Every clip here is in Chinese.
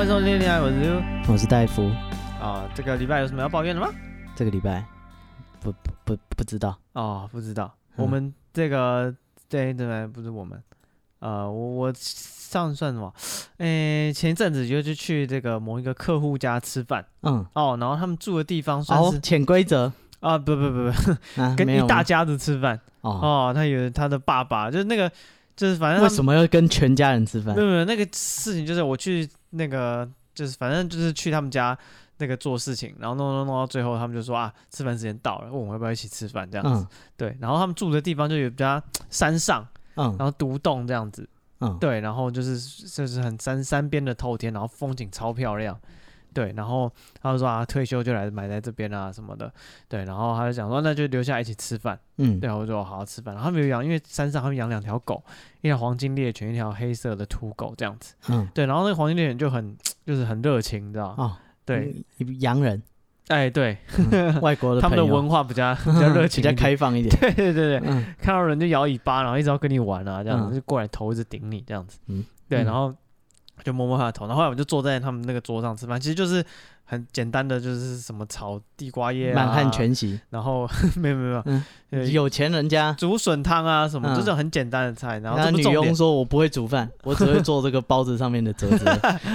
欢迎收听《恋爱我是我是戴夫。啊，这个礼拜有什么要抱怨的吗？这个礼拜不不不不知道哦，不知道。嗯、我们这个对对对，不是我们。呃，我我上算什么？诶，前一阵子就就去这个某一个客户家吃饭。嗯。哦，然后他们住的地方算是潜规则啊？不不不不，啊、跟一大家子吃饭。哦，哦，他有他的爸爸，就是那个。就是反正为什么要跟全家人吃饭？没有没有，那个事情就是我去那个就是反正就是去他们家那个做事情，然后弄弄弄到最后，他们就说啊，吃饭时间到了，问我们要不要一起吃饭这样子。嗯、对，然后他们住的地方就有比较山上，嗯，然后独栋这样子，嗯，对，然后就是就是很山山边的透天，然后风景超漂亮。对，然后他就说啊，退休就来买在这边啊什么的。对，然后他就讲说，那就留下来一起吃饭。嗯，对，我就说好好吃饭。然后他们有养，因为山上他们养两条狗，一条黄金猎犬，一条黑色的土狗这样子。嗯，对，然后那个黄金猎犬就很就是很热情，你知道哦，对，洋人。哎，对，嗯、外国的 他们的文化比较比较热情，比较开放一点。对对对对，嗯、看到人就摇尾巴，然后一直要跟你玩啊，这样子、嗯、就过来头一直顶你这样子。嗯，对，然后。就摸摸他的头，然后后来我们就坐在他们那个桌上吃饭，其实就是很简单的，就是什么炒地瓜叶、啊、满汉全席，然后没有没有没有，嗯、有钱人家竹笋汤啊什么，嗯、就是很简单的菜。然后那女佣说：“我不会煮饭，我只会做这个包子上面的折子，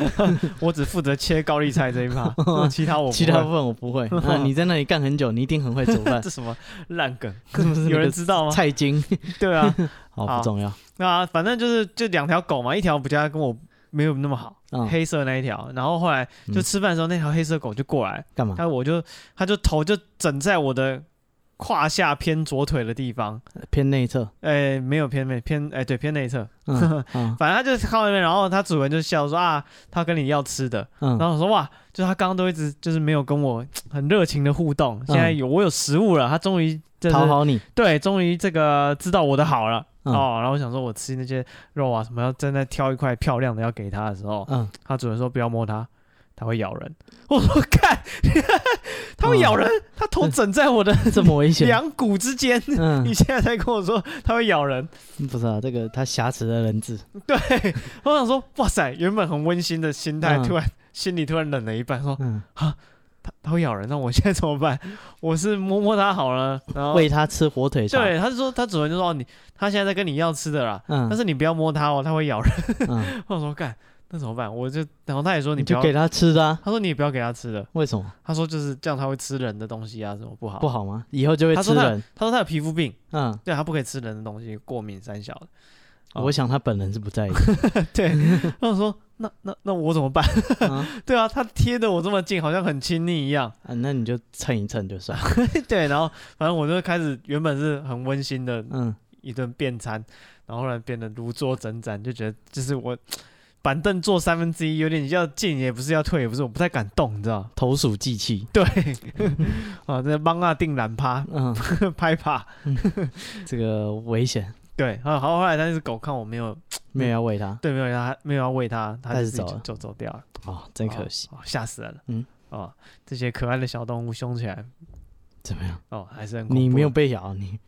我只负责切高丽菜这一趴，其他我 其他部分我不会。那你在那里干很久，你一定很会煮饭。这什么烂梗？有人知道吗？菜金，对啊，好不重要。那反正就是就两条狗嘛，一条比较跟我。没有那么好，嗯、黑色那一条，然后后来就吃饭的时候，嗯、那条黑色狗就过来干嘛？他我就他就头就枕在我的胯下偏左腿的地方，偏内侧。哎，没有偏内偏哎，对偏内侧。嗯 嗯、反正他就靠那边，然后他主人就笑说啊，他跟你要吃的。嗯、然后我说哇，就他刚刚都一直就是没有跟我很热情的互动，现在有我有食物了，他终于、就是、讨好你。对，终于这个知道我的好了。嗯、哦，然后我想说，我吃那些肉啊什么，要正在挑一块漂亮的要给他的时候，嗯，他主人说不要摸它，它会咬人。我说看，它会咬人，它、嗯、头枕在我的 这么危险两股之间。嗯，你现在才跟我说它会咬人？不是啊，这个它挟持的人质。对，我想说，哇塞，原本很温馨的心态，嗯、突然心里突然冷了一半，说，嗯，哈。它它会咬人，那我现在怎么办？我是摸摸它好了，然后喂它吃火腿肠。对，他是说他主人就说你，他现在在跟你要吃的啦。嗯。但是你不要摸它哦，它会咬人。嗯。我说干，那怎么办？我就然后他也说你不要你就给它吃的啊。他说你也不要给它吃的。为什么？他说就是这样，他会吃人的东西啊，什么不好？不好吗？以后就会吃人。他说他，他说他有皮肤病。嗯。对，他不可以吃人的东西，过敏三小的。我想他本人是不在意。对。然后说。那那那我怎么办？啊 对啊，他贴的我这么近，好像很亲密一样。啊，那你就蹭一蹭就算。对，然后反正我就开始原本是很温馨的，嗯，一顿便餐，嗯、然后后来变得如坐针毡，就觉得就是我板凳坐三分之一，有点要进也不是要退也不是，我不太敢动，你知道投鼠忌器。对，啊，这帮啊定懒趴，嗯，拍趴，这个危险。对，啊，好，后来那只狗看我没有。没有要喂它，对，没有它，没有要喂它，它就走走走掉了。哦，真可惜，吓死人了。嗯，哦，这些可爱的小动物凶起来 怎么样？哦，还是很。你没有被咬，你，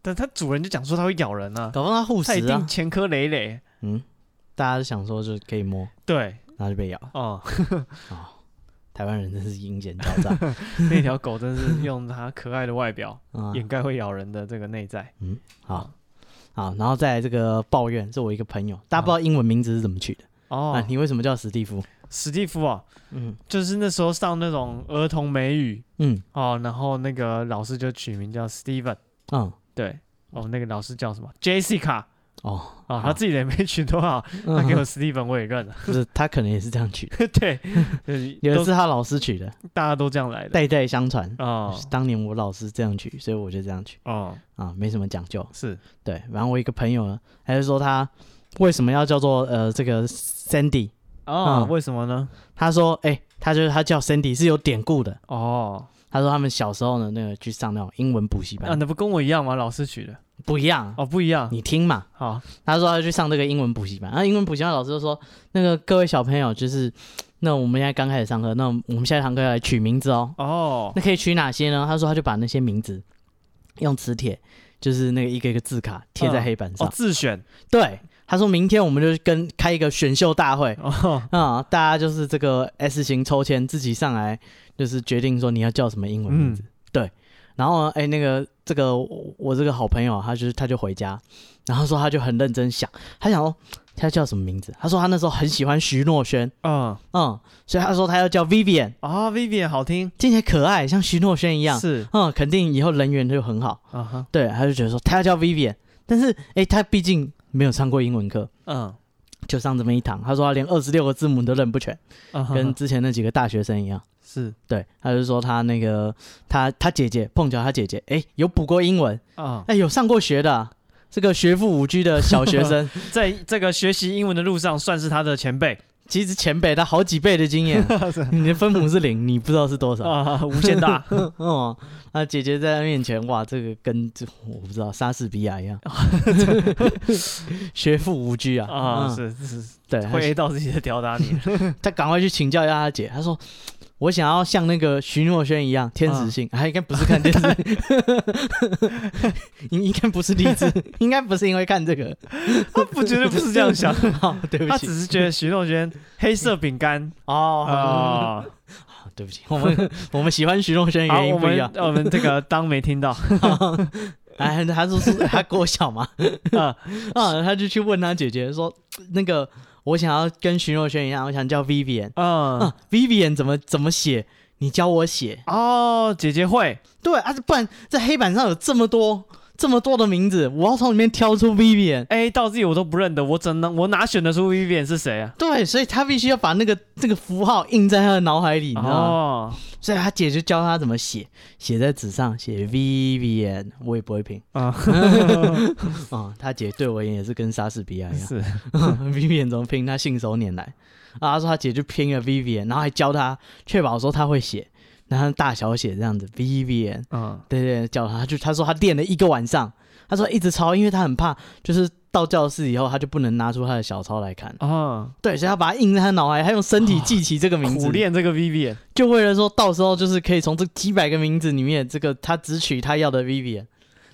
但它主人就讲说它会咬人啊，搞不好它护食啊，它一定前科累累。嗯，大家都想说就可以摸，对，然后就被咬。哦，哦，台湾人真是阴险狡诈，那条狗真是用它可爱的外表掩盖会咬人的这个内在。嗯，好。好，然后再来这个抱怨，是我一个朋友，大家不知道英文名字是怎么取的哦、啊。你为什么叫史蒂夫？史蒂夫啊，嗯，就是那时候上那种儿童美语，嗯，哦，然后那个老师就取名叫 Steven，嗯，对，哦，那个老师叫什么？Jessica。哦，啊，他自己也没取多好，他给我史蒂芬，我也认了。不是，他可能也是这样取的。对，也是他老师取的，大家都这样来的，代代相传。哦，当年我老师这样取，所以我就这样取。哦，啊，没什么讲究。是，对。然后我一个朋友呢，还是说他为什么要叫做呃这个 Sandy？哦，为什么呢？他说，哎，他就是他叫 Sandy 是有典故的。哦，他说他们小时候呢，那个去上那种英文补习班。啊，那不跟我一样吗？老师取的。不一样哦，不一样。你听嘛，好。他说他去上这个英文补习班，然后英文补习班老师就说：“那个各位小朋友，就是那我们现在刚开始上课，那我们下一堂课要来取名字哦。哦，那可以取哪些呢？”他说他就把那些名字用磁铁，就是那个一个一个字卡贴在黑板上，哦，自选。对，他说明天我们就跟开一个选秀大会。啊、哦。嗯，大家就是这个 S 型抽签，自己上来就是决定说你要叫什么英文名字。嗯、对，然后哎，那个这个我这个好朋友，他就是他就回家，然后说他就很认真想，他想说他要叫什么名字？他说他那时候很喜欢徐若瑄，嗯。嗯，所以他说他要叫 Vivian 啊、哦、，Vivian 好听，听起来可爱，像徐若瑄一样，是，嗯，肯定以后人缘就很好。对，他就觉得说他要叫 Vivian，但是哎，他毕竟。没有上过英文课，嗯，就上这么一堂。他说他连二十六个字母都认不全，嗯、跟之前那几个大学生一样。是对，他就说他那个他他姐姐碰巧他姐姐哎有补过英文啊，哎、嗯、有上过学的，这个学富五居的小学生，在这个学习英文的路上算是他的前辈。其实前辈他好几倍的经验，你的分母是零，你不知道是多少。啊，无限大。哦，那姐姐在他面前，哇，这个跟这我不知道莎士比亚一样，学富无拘啊，啊、嗯，是是，对，会 A 到自己的吊打你，他赶快去请教一下他姐，他说。我想要像那个徐若瑄一样天使性，还、啊、应该不是看电视，应应该不是励志，应该不是因为看这个，他不绝对不是这样想，哦、对不起，他只是觉得徐若瑄黑色饼干。哦，哦、嗯，对不起，我们我们喜欢徐若瑄原因不一样，我们，我们这个当没听到，哎，他说是他国小嘛，啊啊，他就去问他姐姐说那个。我想要跟徐若瑄一样，我想叫 Vivian。嗯，啊，Vivian 怎么怎么写？你教我写哦。姐姐会。对啊，不然在黑板上有这么多这么多的名字，我要从里面挑出 Vivian。哎，到自己我都不认得，我怎能我哪选得出 Vivian 是谁啊？对，所以他必须要把那个这个符号印在他的脑海里，你知道吗？哦。所以他姐就教他怎么写，写在纸上，写 Vivian，我也不会拼啊。啊，他姐对我也是跟莎士比亚一样，是 Vivian 怎么拼？他信手拈来啊。他说他姐就拼了 Vivian，然后还教他确保说他会写，然后大小写这样子 Vivian。嗯，对对，叫他，他就他说他练了一个晚上，他说一直抄，因为他很怕就是。到教室以后，他就不能拿出他的小抄来看啊。哦、对，所以他把它印在他脑海，他用身体记起这个名字，苦练这个 Vivian，就为了说到时候就是可以从这几百个名字里面，这个他只取他要的 Vivian。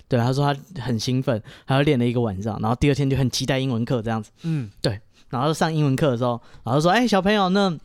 对，他说他很兴奋，还要练了一个晚上，然后第二天就很期待英文课这样子。嗯，对，然后上英文课的时候，然后说：“哎，小朋友，那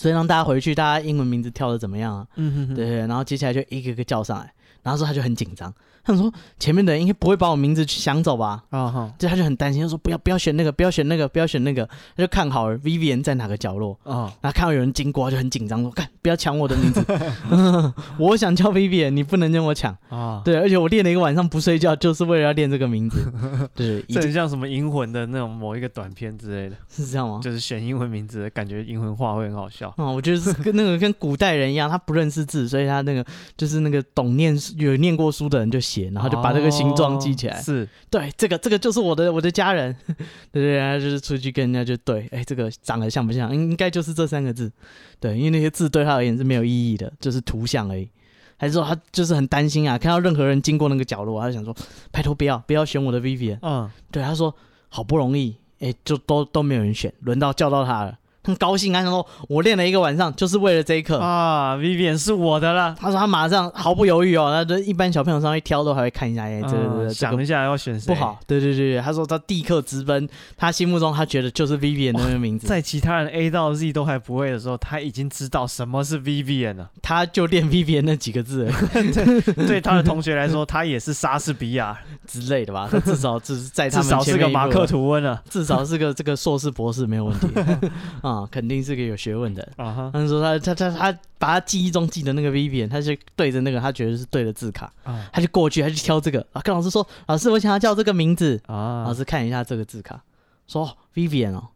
所以让大家回去，大家英文名字跳的怎么样啊？”嗯哼哼，对对，然后接下来就一个个叫上来，然后说他就很紧张。他说：“前面的人应该不会把我名字抢走吧？”啊哈，就他就很担心，他说：“不要不要选那个，不要选那个，不要选那个。”他就看好了 Vivian 在哪个角落啊，然后看到有人经过，就很紧张说：“看，不要抢我的名字，我想叫 Vivian，你不能跟我抢啊！”对，而且我练了一个晚上不睡觉，就是为了要练这个名字。对，这很像什么银魂的那种某一个短片之类的，是这样吗？就是选英文名字，感觉英文话会很好笑。啊，我觉得是跟那个跟古代人一样，他不认识字，所以他那个就是那个懂念有念过书的人就写，然后就把这个。形状记起来、哦、是对，这个这个就是我的我的家人，对对啊，就是出去跟人家就对，哎，这个长得像不像？应该就是这三个字，对，因为那些字对他而言是没有意义的，就是图像而已。还是说他就是很担心啊，看到任何人经过那个角落，他就想说，拜托不要不要选我的 Vivian。嗯，对，他说好不容易，哎，就都都没有人选，轮到叫到他了。很高兴啊！他说：“我练了一个晚上，就是为了这一刻啊！Vivian 是我的了。”他说：“他马上毫不犹豫哦，那一般小朋友上去挑都还会看一下，哎，这个想一下要选谁不好。”对对对，他说他立刻直奔他心目中他觉得就是 Vivian 的那个名字。在其他人 A 到 Z 都还不会的时候，他已经知道什么是 Vivian 了。他就练 Vivian 那几个字 对，对他的同学来说，他也是莎士比亚之类的吧？他至少只是在他们至少是个马克吐温了，至少是个这个硕士博士没有问题 啊，肯定是个。有学问的啊，他说他他他他把他记忆中记得那个 Vivian，他就对着那个他觉得是对的字卡啊，他就过去，他就挑这个啊，跟老师说，老师我想要叫这个名字啊，老师看一下这个字卡，说 Vivian 哦，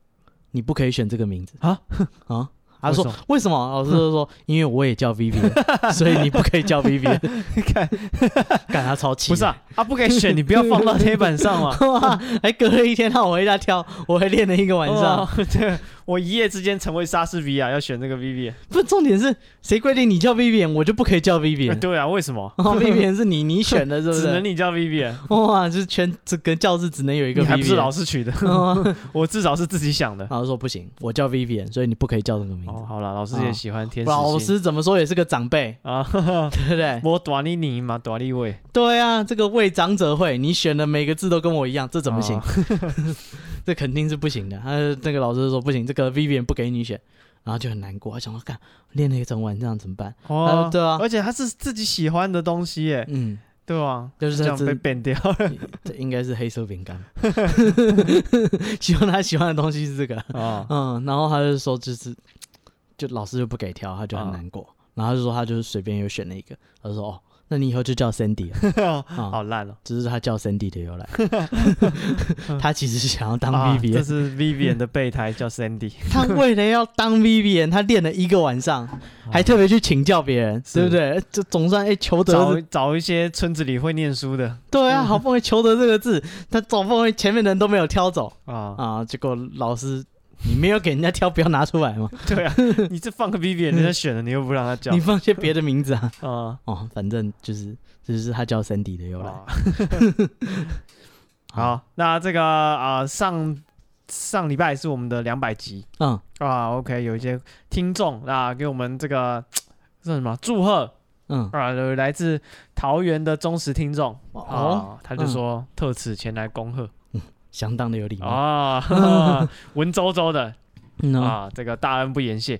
你不可以选这个名字啊啊。他说：“为什么？”老师就说：“因为我也叫 Vivian，所以你不可以叫 Vivian。”看，看他超气。不是啊，他不可以选，你不要放到黑板上嘛。还隔了一天，让我回家挑，我还练了一个晚上。对，我一夜之间成为莎士比亚，要选这个 Vivian。不，重点是谁规定你叫 Vivian，我就不可以叫 Vivian？对啊，为什么？Vivian 是你你选的，是不是？只能你叫 Vivian。哇，就是全这个教室只能有一个 Vivian，还不是老师取的。我至少是自己想的。老师说不行，我叫 Vivian，所以你不可以叫这个名字。哦，好了，老师也喜欢天使。老师怎么说也是个长辈啊，对不对？我短你你嘛，短你位。对啊，这个为长者会，你选的每个字都跟我一样，这怎么行？这肯定是不行的。他那个老师说不行，这个 Vivian 不给你选，然后就很难过，他想说干练了一整晚这样怎么办？哦，对啊，而且他是自己喜欢的东西耶，嗯，对啊，就是这样被变掉了，这应该是黑色饼干，希望他喜欢的东西是这个，哦、嗯，然后他就说就是，就老师就不给挑，他就很难过，哦、然后他就说他就是随便又选了一个，他就说哦。那你以后就叫 Sandy 了，好烂哦！这是他叫 Sandy 的由来，他其实是想要当 Vivian，这是 Vivian 的备胎叫 Sandy。他为了要当 Vivian，他练了一个晚上，还特别去请教别人，对不对？就总算哎求得找找一些村子里会念书的，对啊，好不容易求得这个字，他总不容易前面的人都没有挑走啊啊，结果老师。你没有给人家挑，不要拿出来吗？对啊，你这放个 Vivian，人家选了，你又不让他叫，你放些别的名字啊？啊哦，反正就是，就是他叫 Sandy 的由来。好，那这个啊，上上礼拜是我们的两百集，嗯啊，OK，有一些听众啊，给我们这个这什么祝贺，嗯啊，来自桃园的忠实听众哦，他就说特此前来恭贺。相当的有礼貌。啊，文绉绉的。啊，这个大恩不言谢，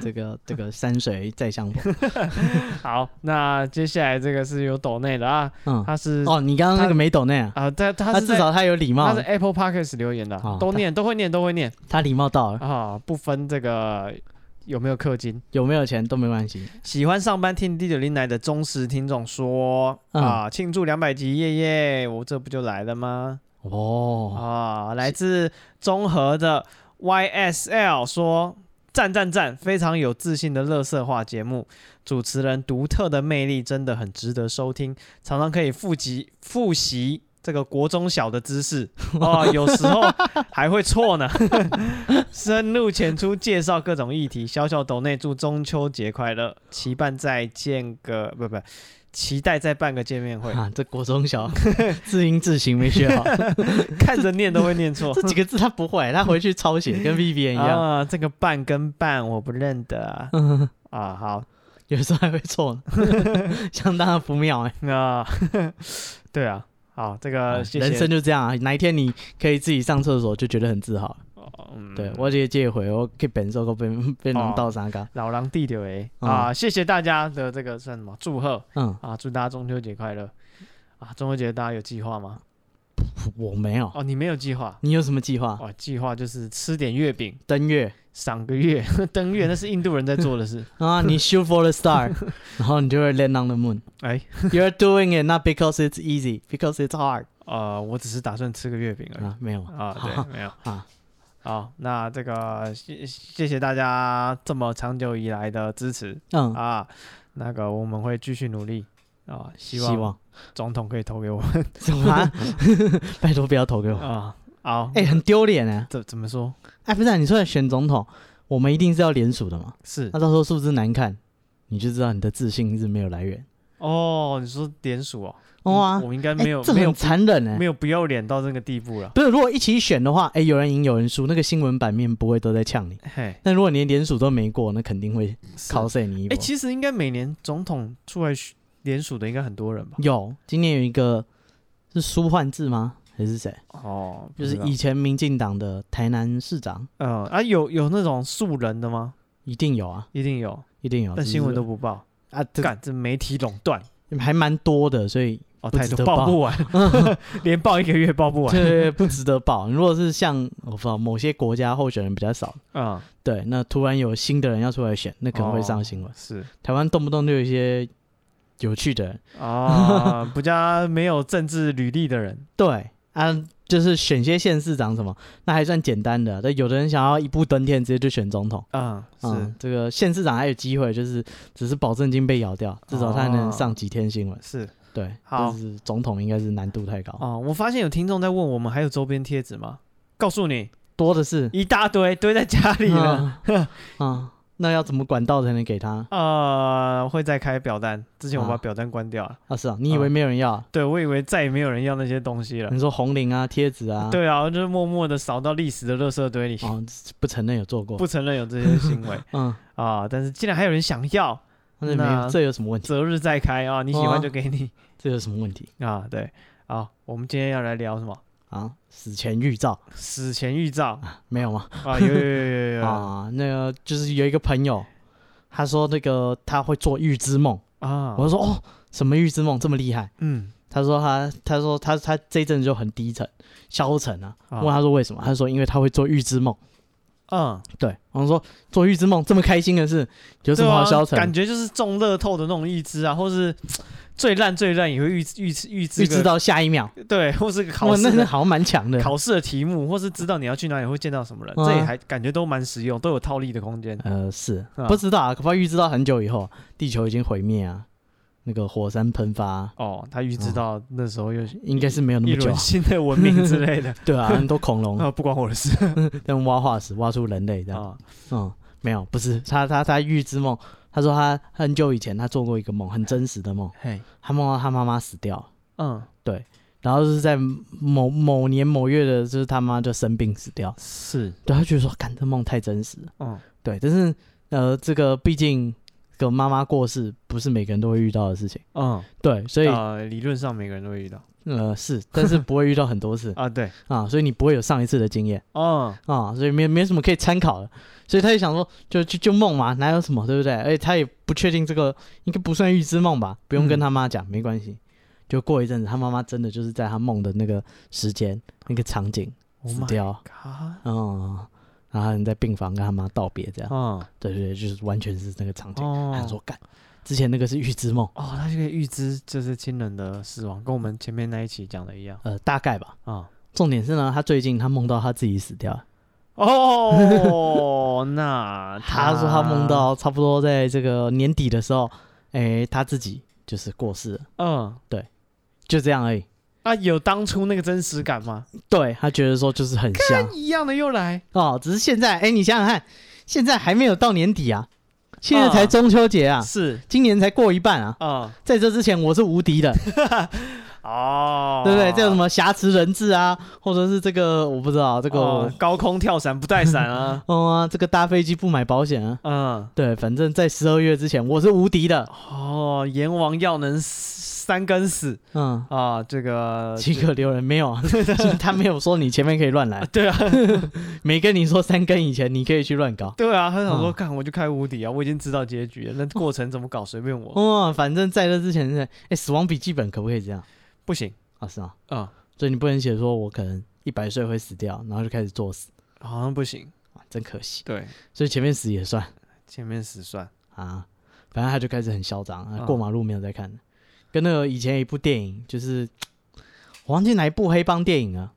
这个这个山水再相逢。好，那接下来这个是有抖内的啊，他是哦，你刚刚那个没抖内啊？啊，他他至少他有礼貌，他是 Apple Podcast 留言的，都念都会念都会念，他礼貌到了。啊，不分这个有没有氪金，有没有钱都没关系。喜欢上班听 D9 奶的忠实听众说啊，庆祝两百集耶耶，我这不就来了吗？哦。啊，来自综合的 YSL 说赞赞赞，非常有自信的乐色化节目，主持人独特的魅力真的很值得收听，常常可以复习复习这个国中小的知识。哦，有时候还会错呢，深入浅出介绍各种议题，小小斗内祝中秋节快乐，期盼再见个不不。期待再办个见面会啊！这国中小字音字形没学好，看着念都会念错。这几个字他不会，他回去抄写，跟 Vivian 一样啊。这个办跟办我不认得啊。啊，好，有时候还会错，相当的不妙哎。啊，对啊，好，这个人生就这样啊。哪一天你可以自己上厕所，就觉得很自豪。对，我直接借回，我可以本收个变变成倒三个老狼弟弟哎啊！谢谢大家的这个算什么祝贺？嗯啊，祝大家中秋节快乐啊！中秋节大家有计划吗？我没有哦，你没有计划？你有什么计划？哦，计划就是吃点月饼，登月，赏个月，登月 那是印度人在做的事啊！你 shoot for the star，然后你就会 land on the moon。哎，You're doing it not because it's easy, because it's hard。呃，我只是打算吃个月饼而已。没有啊，对，没有啊。好，那这个谢谢谢大家这么长久以来的支持，嗯啊，那个我们会继续努力啊，希望总统可以投给我们，什么？拜托不要投给我啊！好，哎，很丢脸哎，怎怎么说？哎，不是，你出来选总统，我们一定是要联署的嘛？是，那到时候数字难看，你就知道你的自信是没有来源。哦，你说联署哦？哇，我应该没有，这很残忍哎，没有不要脸到这个地步了。不是，如果一起选的话，哎，有人赢有人输，那个新闻版面不会都在呛你。嘿，但如果连联署都没过，那肯定会考死你。哎，其实应该每年总统出来连署的应该很多人吧？有，今年有一个是苏焕智吗？还是谁？哦，就是以前民进党的台南市长。嗯啊，有有那种素人的吗？一定有啊，一定有，一定有，但新闻都不报啊，干这媒体垄断，还蛮多的，所以。哦，太多报不完，连报一个月报不完，对，不值得报。如果是像我不知道某些国家候选人比较少，嗯，对，那突然有新的人要出来选，那可能会上新闻。是台湾动不动就有一些有趣的。人啊，比较没有政治履历的人，对啊，就是选些县市长什么，那还算简单的。但有的人想要一步登天，直接就选总统，嗯，是。这个县市长还有机会，就是只是保证金被咬掉，至少他还能上几天新闻，是。对，好，就是总统应该是难度太高。哦。我发现有听众在问我们还有周边贴纸吗？告诉你，多的是。一大堆堆在家里了。啊，那要怎么管道才能给他？呃，会再开表单。之前我把表单关掉了。啊，是啊，你以为没有人要？对，我以为再也没有人要那些东西了。你说红领啊，贴纸啊？对啊，就是默默的扫到历史的垃圾堆里。哦，不承认有做过，不承认有这些行为。嗯啊，但是既然还有人想要，那这有什么问题？择日再开啊，你喜欢就给你。这有什么问题啊？对，好，我们今天要来聊什么？啊，死前预兆，死前预兆没有吗？啊，有有有有有 啊，那个就是有一个朋友，他说那个他会做预知梦啊，我就说哦，什么预知梦这么厉害？嗯，他说他他说他他这一阵子就很低沉消沉啊，问他说为什么？他说因为他会做预知梦。嗯，对，我们说做预知梦这么开心的事，有什么好消沉？感觉就是中乐透的那种预知啊，或是 最烂最烂也会预预预知预知到下一秒，对，或是考试，那好像蛮强的。考试的题目，或是知道你要去哪里会见到什么人，这也还感觉都蛮实用，都有套利的空间。呃，是不知道啊，可怕预知到很久以后，地球已经毁灭啊。那个火山喷发哦，他预知到那时候又应该是没有那么久，新的文明之类的，对啊，很多恐龙。啊，不关我的事，但挖化石挖出人类这样，嗯，没有，不是他他他预知梦，他说他很久以前他做过一个梦，很真实的梦，嘿，他梦到他妈妈死掉，嗯，对，然后是在某某年某月的，就是他妈就生病死掉，是，对他觉得说，干这梦太真实了，嗯，对，但是呃，这个毕竟。个妈妈过世不是每个人都会遇到的事情，嗯，对，所以呃，理论上每个人都会遇到，呃，是，但是不会遇到很多次。啊，对。啊，所以你不会有上一次的经验，嗯啊，所以没没什么可以参考的，所以他就想说，就就就梦嘛，哪有什么，对不对？而且他也不确定这个应该不算预知梦吧，不用跟他妈讲，没关系，就过一阵子，他妈妈真的就是在他梦的那个时间那个场景死掉，嗯。然后你在病房跟他妈道别，这样，嗯，对对对，就是完全是那个场景。他说：“干，之前那个是预知梦哦，他这个预知就是亲人的死亡，跟我们前面那一期讲的一样。呃，大概吧。啊，重点是呢，他最近他梦到他自己死掉。哦，那他说他梦到差不多在这个年底的时候，哎，他自己就是过世了。嗯，对，就这样而已。”啊，有当初那个真实感吗？对，他觉得说就是很像。一样的又来。哦，只是现在哎，你想想看，现在还没有到年底啊，现在才中秋节啊，是。今年才过一半啊，啊，在这之前我是无敌的 哦，对不对？这有什么挟持人质啊，或者是这个我不知道这个高空跳伞不带伞啊，哦，这个搭飞机不买保险啊，嗯，对，反正在十二月之前我是无敌的。哦，阎王要能。三更死，嗯。啊，这个岂可留人没有？他没有说你前面可以乱来，对啊，没跟你说三更以前你可以去乱搞，对啊，他想说看我就开无敌啊，我已经知道结局了，那过程怎么搞随便我，哦，反正在这之前是，哎，死亡笔记本可不可以这样？不行。啊，是吗？啊，所以你不能写说我可能一百岁会死掉，然后就开始作死，好像不行。啊，真可惜。对，所以前面死也算，前面死算。啊，反正他就开始很嚣张啊，过马路没有在看。跟那个以前一部电影，就是我忘记哪一部黑帮电影啊，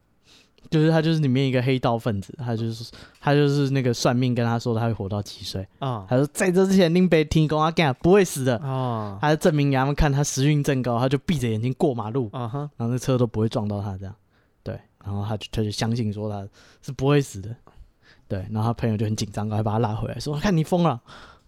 就是他就是里面一个黑道分子，他就是他就是那个算命跟他说他会活到几岁啊，他说在这之前林北听公阿干不会死的啊，他就证明给他们看他时运正高，他就闭着眼睛过马路，然后那车都不会撞到他这样，对，然后他就他就相信说他是不会死的，对，然后他朋友就很紧张，赶快把他拉回来，说看你疯了。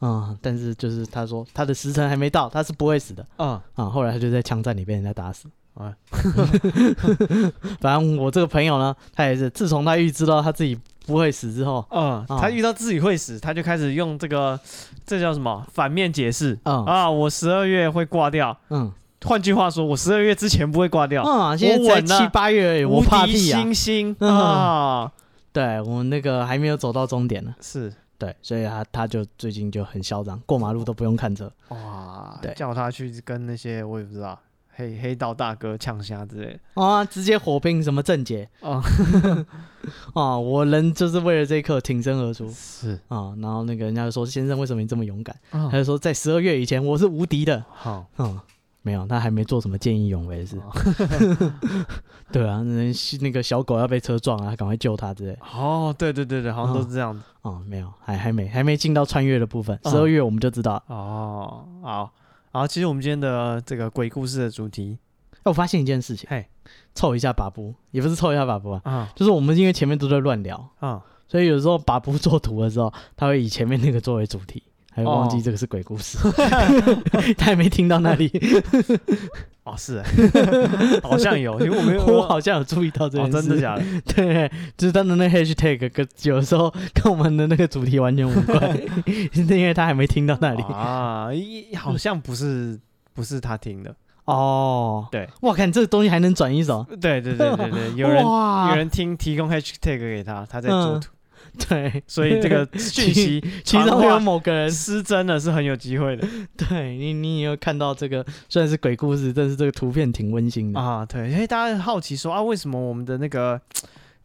嗯，但是就是他说他的时辰还没到，他是不会死的。嗯啊，后来他就在枪战里被人家打死。啊，反正我这个朋友呢，他也是自从他预知到他自己不会死之后，嗯，他遇到自己会死，他就开始用这个这叫什么反面解释。嗯啊，我十二月会挂掉。嗯，换句话说，我十二月之前不会挂掉。嗯，现在才七八月而已，我怕屁啊！星星啊，对我们那个还没有走到终点呢。是。对，所以他他就最近就很嚣张，过马路都不用看车。哇，对，叫他去跟那些我也不知道黑黑道大哥呛虾之类的。啊，直接火拼什么正解？啊，啊，我人就是为了这一刻挺身而出。是啊，然后那个人家就说：“先生，为什么你这么勇敢？”啊、他就说：“在十二月以前，我是无敌的。”好，嗯。没有，他还没做什么见义勇为的事。对啊，那那个小狗要被车撞啊，赶快救他之类。哦，对对对对，好像都是这样子。哦，没有，还还没还没进到穿越的部分。十二月我们就知道。哦，好，好，其实我们今天的这个鬼故事的主题，哎我发现一件事情，嘿，凑一下把布，也不是凑一下把布啊，就是我们因为前面都在乱聊啊，所以有时候把布做图的时候，他会以前面那个作为主题。还忘记这个是鬼故事，哦、他还没听到那里。哦，是，好像有，因为我没有，我好像有注意到这个、哦，真的假的？对，就是他的那 hashtag，跟有时候跟我们的那个主题完全无关，因为他还没听到那里。啊，好像不是，不是他听的。哦，对，哇，看这个东西还能转一手，对对对对对，有人有人听提供 hashtag 给他，他在做图。对，所以这个 讯息其中有某个人失真的是很有机会的。对你，你也有看到这个，虽然是鬼故事，但是这个图片挺温馨的啊。对，因为大家好奇说啊，为什么我们的那个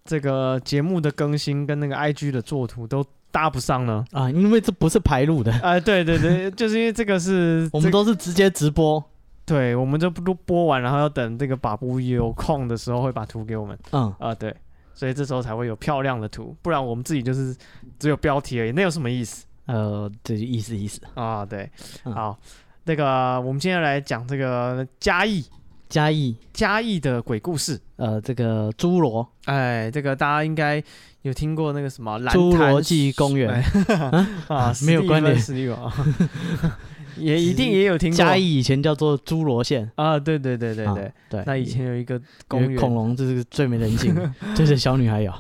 这个节目的更新跟那个 IG 的作图都搭不上呢？啊，因为这不是排录的。啊，对对对，就是因为这个是我们都是直接直播。对，我们就不播完，然后要等这个把布有空的时候会把图给我们。嗯啊，对。所以这时候才会有漂亮的图，不然我们自己就是只有标题而已，那有什么意思？呃，这意思意思。啊，对，嗯、好，那个我们今天来讲这个嘉义，嘉义，嘉义的鬼故事。呃，这个侏罗，哎，这个大家应该有听过那个什么侏罗纪公园。啊，没有关联，实力啊。也一定也有听过，嘉义以前叫做侏罗县啊，对对对对对、啊、对。那以前有一个公园，恐龙，这是最没人性，这是小女孩有。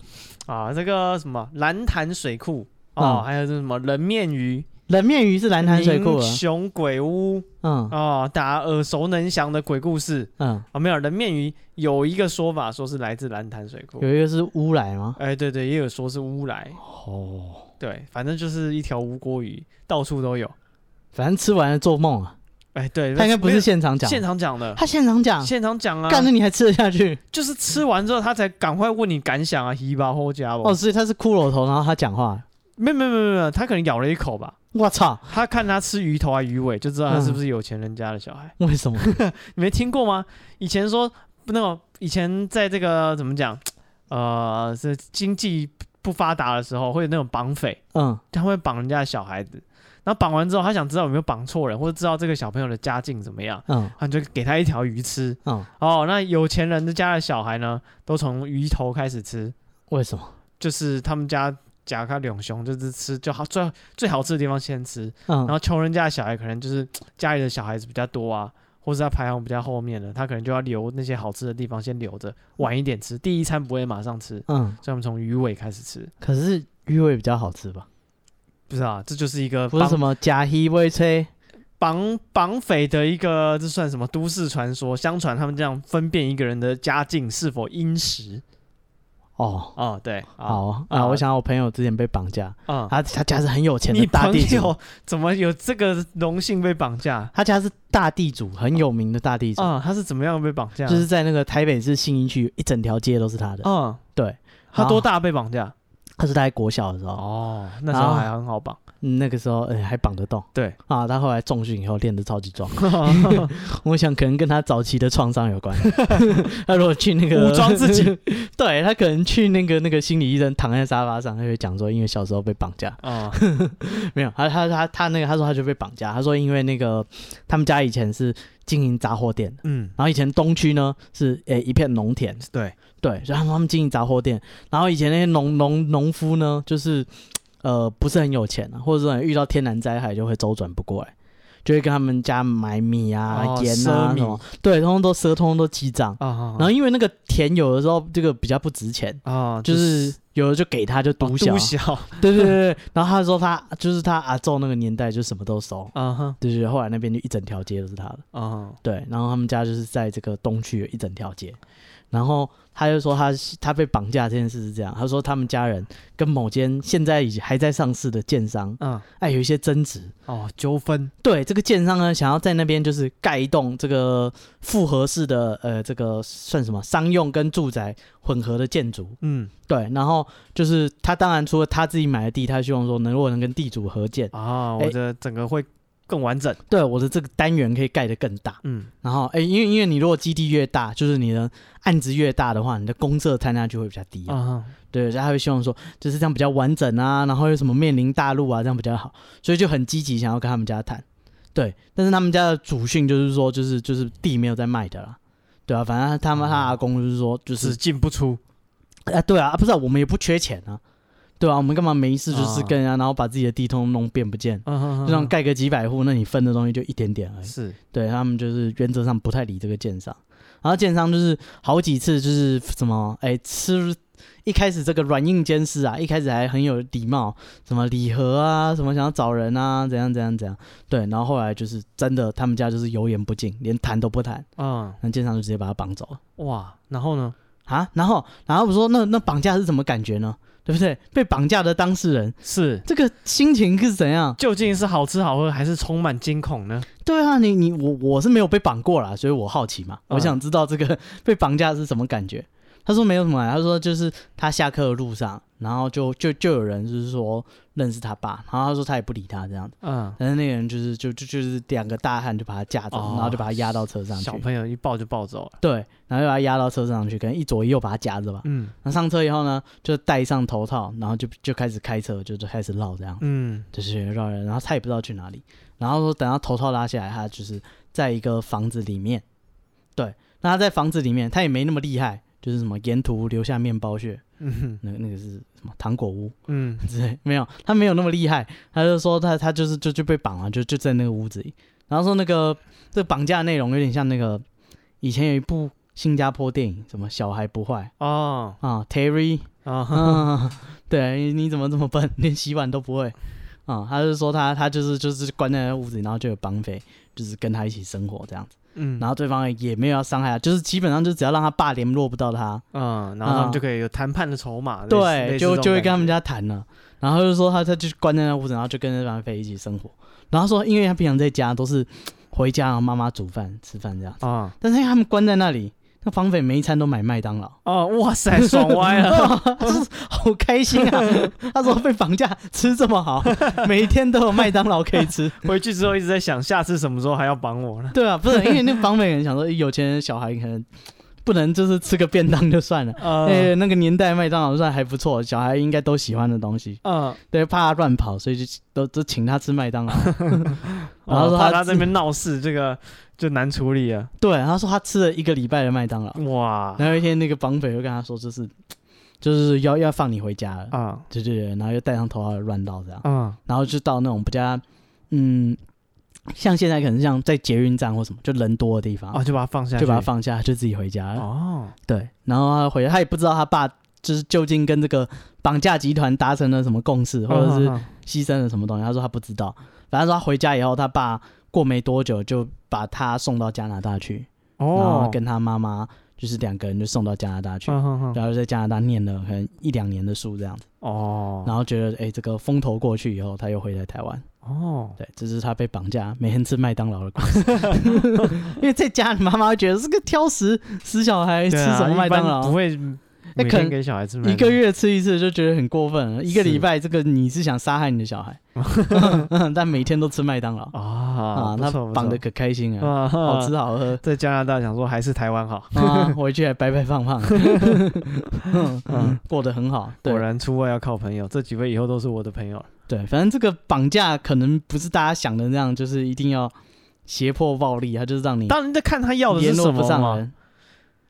啊。这个什么蓝潭水库。哦，嗯、还有这什么人面鱼，人面鱼是蓝潭水库。熊鬼屋，嗯。哦，大家耳熟能详的鬼故事，嗯。啊，没有人面鱼有一个说法，说是来自蓝潭水库，有一个是乌来吗？哎，对对，也有说是乌来。哦，对，反正就是一条乌锅鱼，到处都有。反正吃完了做梦啊！哎，对，他应该不是现场讲，现场讲的，他现场讲，现场讲啊！干，那你还吃得下去？就是吃完之后，他才赶快问你感想啊，一把火加哦，所以他是骷髅头，然后他讲话，没有没有没有没有，他可能咬了一口吧。我操！他看他吃鱼头还鱼尾，就知道他是不是有钱人家的小孩。为什么？你没听过吗？以前说那种，以前在这个怎么讲？呃，是经济不发达的时候，会有那种绑匪，嗯，他会绑人家的小孩子。然后绑完之后，他想知道有没有绑错人，或者知道这个小朋友的家境怎么样，嗯，他就给他一条鱼吃，嗯，哦，那有钱人的家的小孩呢，都从鱼头开始吃，为什么？就是他们家甲卡两兄，就是吃就好最最好吃的地方先吃，嗯，然后穷人家的小孩可能就是家里的小孩子比较多啊，或者他排行比较后面的，他可能就要留那些好吃的地方先留着，晚一点吃，第一餐不会马上吃，嗯，所以我们从鱼尾开始吃，可是鱼尾比较好吃吧？不知道，这就是一个不是什么假戏未吹绑绑匪的一个，这算什么都市传说？相传他们这样分辨一个人的家境是否殷实。哦哦，对，好啊，啊，我想我朋友之前被绑架，嗯，他他家是很有钱的大地主，怎么有这个荣幸被绑架？他家是大地主，很有名的大地主。啊，他是怎么样被绑架？就是在那个台北市信义区，一整条街都是他的。嗯，对，他多大被绑架？他是在国小的时候。哦，那时候还很好绑，那个时候哎还绑得动。对啊，他后来重训以后练得超级壮。我想可能跟他早期的创伤有关。他如果去那个武装自己，对他可能去那个那个心理医生躺在沙发上，他会讲说因为小时候被绑架。啊，没有，他他他他那个他说他就被绑架，他说因为那个他们家以前是经营杂货店，嗯，然后以前东区呢是诶一片农田，对。对，然后他们经营杂货店，然后以前那些农农农夫呢，就是呃不是很有钱啊，或者说遇到天然灾害就会周转不过来，就会跟他们家买米啊、哦、盐啊什么，对，通通都赊，通通都记账。哦、然后因为那个田有的时候这个比较不值钱啊，哦就是、就是有的就给他就独小，哦、对对对对。然后他说他就是他阿祖那个年代就什么都收，啊哈，就是后来那边就一整条街都是他的，啊哈，对，然后他们家就是在这个东区有一整条街。然后他就说他他被绑架这件事是这样，他说他们家人跟某间现在已经还在上市的建商，嗯，哎有一些争执。哦纠纷，对这个建商呢想要在那边就是盖一栋这个复合式的呃这个算什么商用跟住宅混合的建筑，嗯，对，然后就是他当然除了他自己买的地，他希望说能如果能跟地主合建啊，我的整个会。更完整，对，我的这个单元可以盖得更大，嗯，然后哎，因为因为你如果基地越大，就是你的案子越大的话，你的公设摊量就会比较低啊，嗯、对，所以他会希望说就是这样比较完整啊，然后有什么面临大陆啊，这样比较好，所以就很积极想要跟他们家谈，对，但是他们家的主训就是说就是就是地没有在卖的啦，对啊，反正他们他阿公就是说就是进不出，哎，对啊，不是、啊、我们也不缺钱啊。对啊，我们干嘛没事就是跟人家，然后把自己的地通弄变不见，就像盖个几百户，那你分的东西就一点点而已。是，对他们就是原则上不太理这个建商，然后建商就是好几次就是什么，哎，吃一开始这个软硬兼施啊，一开始还很有礼貌，什么礼盒啊，什么想要找人啊，怎样怎样怎样，对，然后后来就是真的，他们家就是油盐不进，连谈都不谈，嗯，那奸商就直接把他绑走了。哇，然后呢？啊，然后然后我说那那绑架是什么感觉呢？对不对？被绑架的当事人是这个心情是怎样？究竟是好吃好喝，还是充满惊恐呢？对啊，你你我我是没有被绑过啦，所以我好奇嘛，嗯、我想知道这个 被绑架是什么感觉。他说没有什么，他说就是他下课的路上。然后就就就有人就是说认识他爸，然后他说他也不理他这样子，嗯，但是那个人就是就就就是两个大汉就把他架着，哦、然后就把他压到车上去。小朋友一抱就抱走了。对，然后又把他压到车上去，可能一左一右把他夹着吧。嗯，那上车以后呢，就戴上头套，然后就就开始开车，就就开始绕这样，嗯，就是绕人，然后他也不知道去哪里。然后说等到头套拉下来，他就是在一个房子里面。对，那他在房子里面，他也没那么厉害。就是什么沿途留下面包屑，嗯哼，那那个是什么糖果屋，嗯，之类没有，他没有那么厉害，他就说他他就是就就被绑了，就就在那个屋子里，然后说那个这绑架内容有点像那个以前有一部新加坡电影，什么小孩不坏哦啊 Terry 啊，嗯、对，你怎么这么笨，连洗碗都不会啊？他就说他他就是就是关在那屋子里，然后就有绑匪就是跟他一起生活这样子。嗯，然后对方也没有要伤害他，就是基本上就只要让他爸联络不到他，嗯，然后他们就可以有谈判的筹码，对，就就会跟他们家谈了。然后就说他他就关在那屋子，然后就跟那帮飞一起生活。然后说，因为他平常在家都是回家，然后妈妈煮饭吃饭这样子啊，但是因为他们关在那里。那绑匪每一餐都买麦当劳哦，哇塞，爽歪了，好开心啊！他说被绑架吃这么好，每一天都有麦当劳可以吃。回去之后一直在想，下次什么时候还要绑我呢？对啊，不是因为那绑匪人想说，有钱人小孩可能不能就是吃个便当就算了，呃、欸，那个年代麦当劳算还不错，小孩应该都喜欢的东西。嗯、呃，对，怕他乱跑，所以就都都请他吃麦当劳。然后怕他那边闹事，这个。就难处理啊！对，他说他吃了一个礼拜的麦当劳，哇！然后一天那个绑匪又跟他说，就是就是要要放你回家了啊！对对对，然后又戴上头套乱闹这样，嗯，然后就到那种比较嗯，像现在可能像在捷运站或什么就人多的地方，哦，就把他放下，就把它放下，就自己回家了哦。对，然后他回来，他也不知道他爸就是究竟跟这个绑架集团达成了什么共识，或者是牺牲了什么东西，他说他不知道。反正说他回家以后，他爸。过没多久就把他送到加拿大去，哦、然后跟他妈妈就是两个人就送到加拿大去，哦、然后在加拿大念了可能一两年的书这样子。哦，然后觉得哎、欸，这个风头过去以后，他又回来台湾。哦，对，这是他被绑架，每天吃麦当劳的故事。因为在家里妈妈会觉得是个挑食死小孩，吃什么麦当劳？不会。那可能给小孩吃，一个月吃一次就觉得很过分了。一个礼拜，这个你是想杀害你的小孩？但每天都吃麦当劳啊，那绑的可开心啊，好吃好喝。在加拿大想说还是台湾好，回去还白白胖胖，嗯，过得很好。果然出外要靠朋友，这几位以后都是我的朋友。对，反正这个绑架可能不是大家想的那样，就是一定要胁迫暴力，他就是让你。当然在看他要的是什么。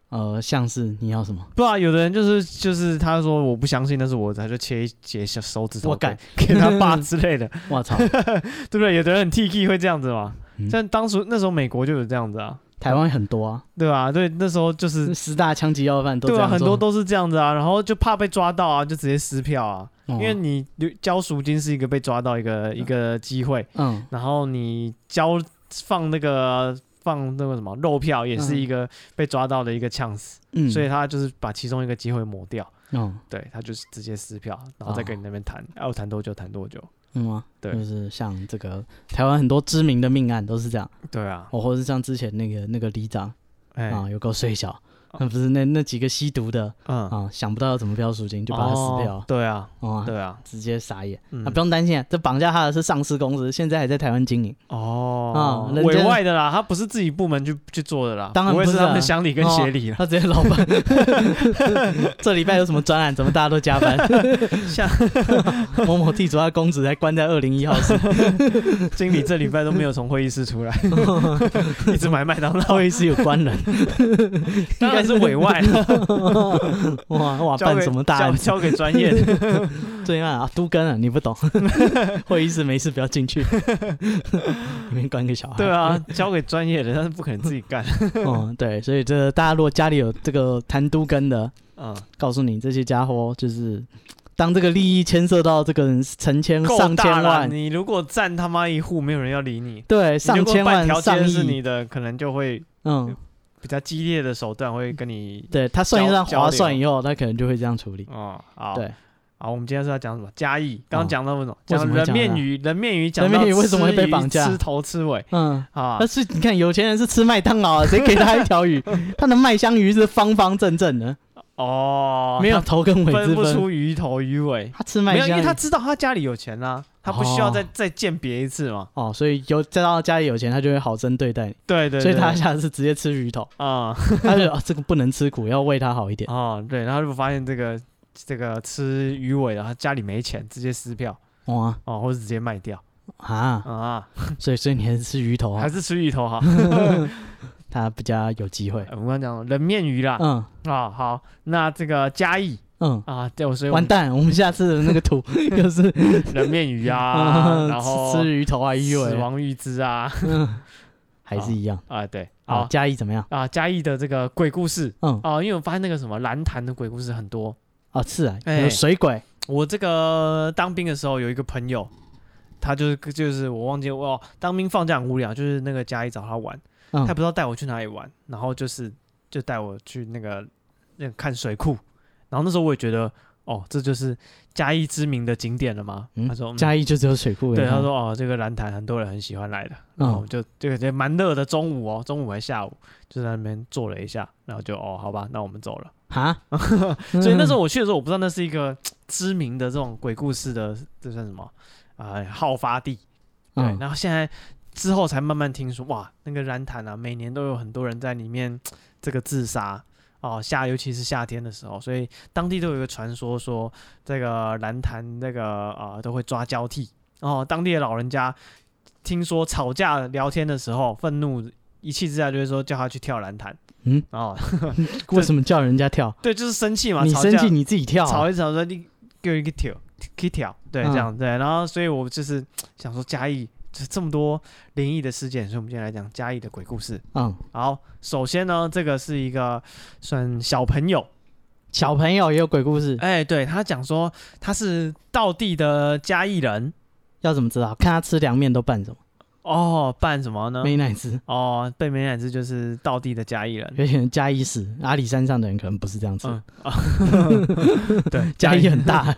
呃，像是你要什么？不啊，有的人就是就是他说我不相信那是我，他就切一截小手指头给，给他爸之类的。我操，对不对？有的人很 T K 会这样子嘛。像当初那时候美国就有这样子啊，台湾很多啊，对吧？对，那时候就是十大枪击要犯都对啊，很多都是这样子啊。然后就怕被抓到啊，就直接撕票啊，因为你交赎金是一个被抓到一个一个机会，嗯，然后你交放那个。放那个什么肉票也是一个被抓到的一个呛死，嗯、所以他就是把其中一个机会抹掉，嗯，对他就是直接撕票，然后再跟你那边谈，要谈、多久谈多久，嗯啊？对，就是像这个台湾很多知名的命案都是这样，对啊，或者是像之前那个那个里长，哎、啊，有够衰小。那不是那那几个吸毒的，嗯啊，想不到要怎么标赎金，就把他撕票。对啊，对啊，直接傻眼。啊，不用担心，这绑架他的是上市公司，现在还在台湾经营。哦，啊，委外的啦，他不是自己部门去去做的啦，当然不是他们乡里跟协理了。他直接老板，这礼拜有什么专案？怎么大家都加班？像 某某地主他公子还关在二零一号室，经理这礼拜都没有从会议室出来，一直买麦当劳。会议室有关人，应该。是委外。哇哇，办什么大案？交给专业的。对啊，都跟啊，你不懂。会议室没事不要进去，里面关个小孩。对啊，交给专业的，但是不可能自己干。嗯，对，所以这大家如果家里有这个谈都跟的，嗯，告诉你这些家伙就是。当这个利益牵涉到这个人成千上千万，你如果占他妈一户，没有人要理你。对，上千万上亿是你的，可能就会嗯比较激烈的手段会跟你。对他算一算划算以后，他可能就会这样处理。哦，好，对，好，我们今天是要讲什么？嘉义，刚刚讲到什么？讲人面鱼，人面鱼讲人面鱼为什么会被绑架？吃头吃尾。嗯，啊，但是你看有钱人是吃麦当劳，谁给他一条鱼？他的麦香鱼是方方正正的。哦，没有头跟尾分，分不出鱼头鱼尾。他吃麦香鱼，因为他知道他家里有钱啊，他不需要再、哦、再鉴别一次嘛。哦，所以有再到家里有钱，他就会好生对待你。对，对对，所以他下次直接吃鱼头。啊，嗯、他就、哦、这个不能吃苦，要喂他好一点。哦，对，然后如果发现这个这个吃鱼尾的，他家里没钱，直接撕票。哇，哦，或者直接卖掉。啊。啊，所以所以你还是吃鱼头啊，还是吃鱼头哈。他比较有机会。我刚讲人面鱼啦，嗯。啊好，那这个嘉义，嗯。啊，对，所以完蛋，我们下次的那个图 又是 人面鱼啊，然后吃鱼头啊，鱼尾，死亡玉枝啊，还是一样。啊，对，好，嘉义怎么样？啊？嘉义的这个鬼故事，嗯。啊，因为我发现那个什么蓝潭的鬼故事很多。啊，是啊，有水鬼。我这个当兵的时候有一个朋友，他就是就是我忘记我当兵放假很无聊，就是那个嘉义找他玩。他不知道带我去哪里玩，然后就是就带我去那个那个看水库，然后那时候我也觉得哦，这就是嘉义知名的景点了吗？嗯、他说嘉义就只有水库。对，他说哦，这个兰潭很多人很喜欢来的，然后就这个也蛮热的，中午哦，中午还下午就在那边坐了一下，然后就哦，好吧，那我们走了哈，所以那时候我去的时候，我不知道那是一个知名的这种鬼故事的这算什么啊、呃、好发地，对，嗯、然后现在。之后才慢慢听说，哇，那个兰潭啊，每年都有很多人在里面 这个自杀哦，夏尤其是夏天的时候，所以当地都有一个传说，说这个蓝潭那个啊、呃、都会抓交替哦，当地的老人家听说吵架聊天的时候，愤怒一气之下就会说叫他去跳蓝潭，嗯哦，为什么叫人家跳？对，就是生气嘛，你生气你自己跳，吵一吵说你给我一个跳，可以跳，对，这样对，然后所以我就是想说嘉义。这么多灵异的事件，所以我们今天来讲嘉义的鬼故事。嗯，好，首先呢，这个是一个算小朋友，小朋友也有鬼故事。哎，对，他讲说他是道地的嘉义人，要怎么知道？看他吃凉面都拌什么？哦，办什么呢？美乃滋。哦，被美乃滋就是道地的嘉义人，有点嘉义市阿里山上的人可能不是这样子。嗯、对，嘉义很大，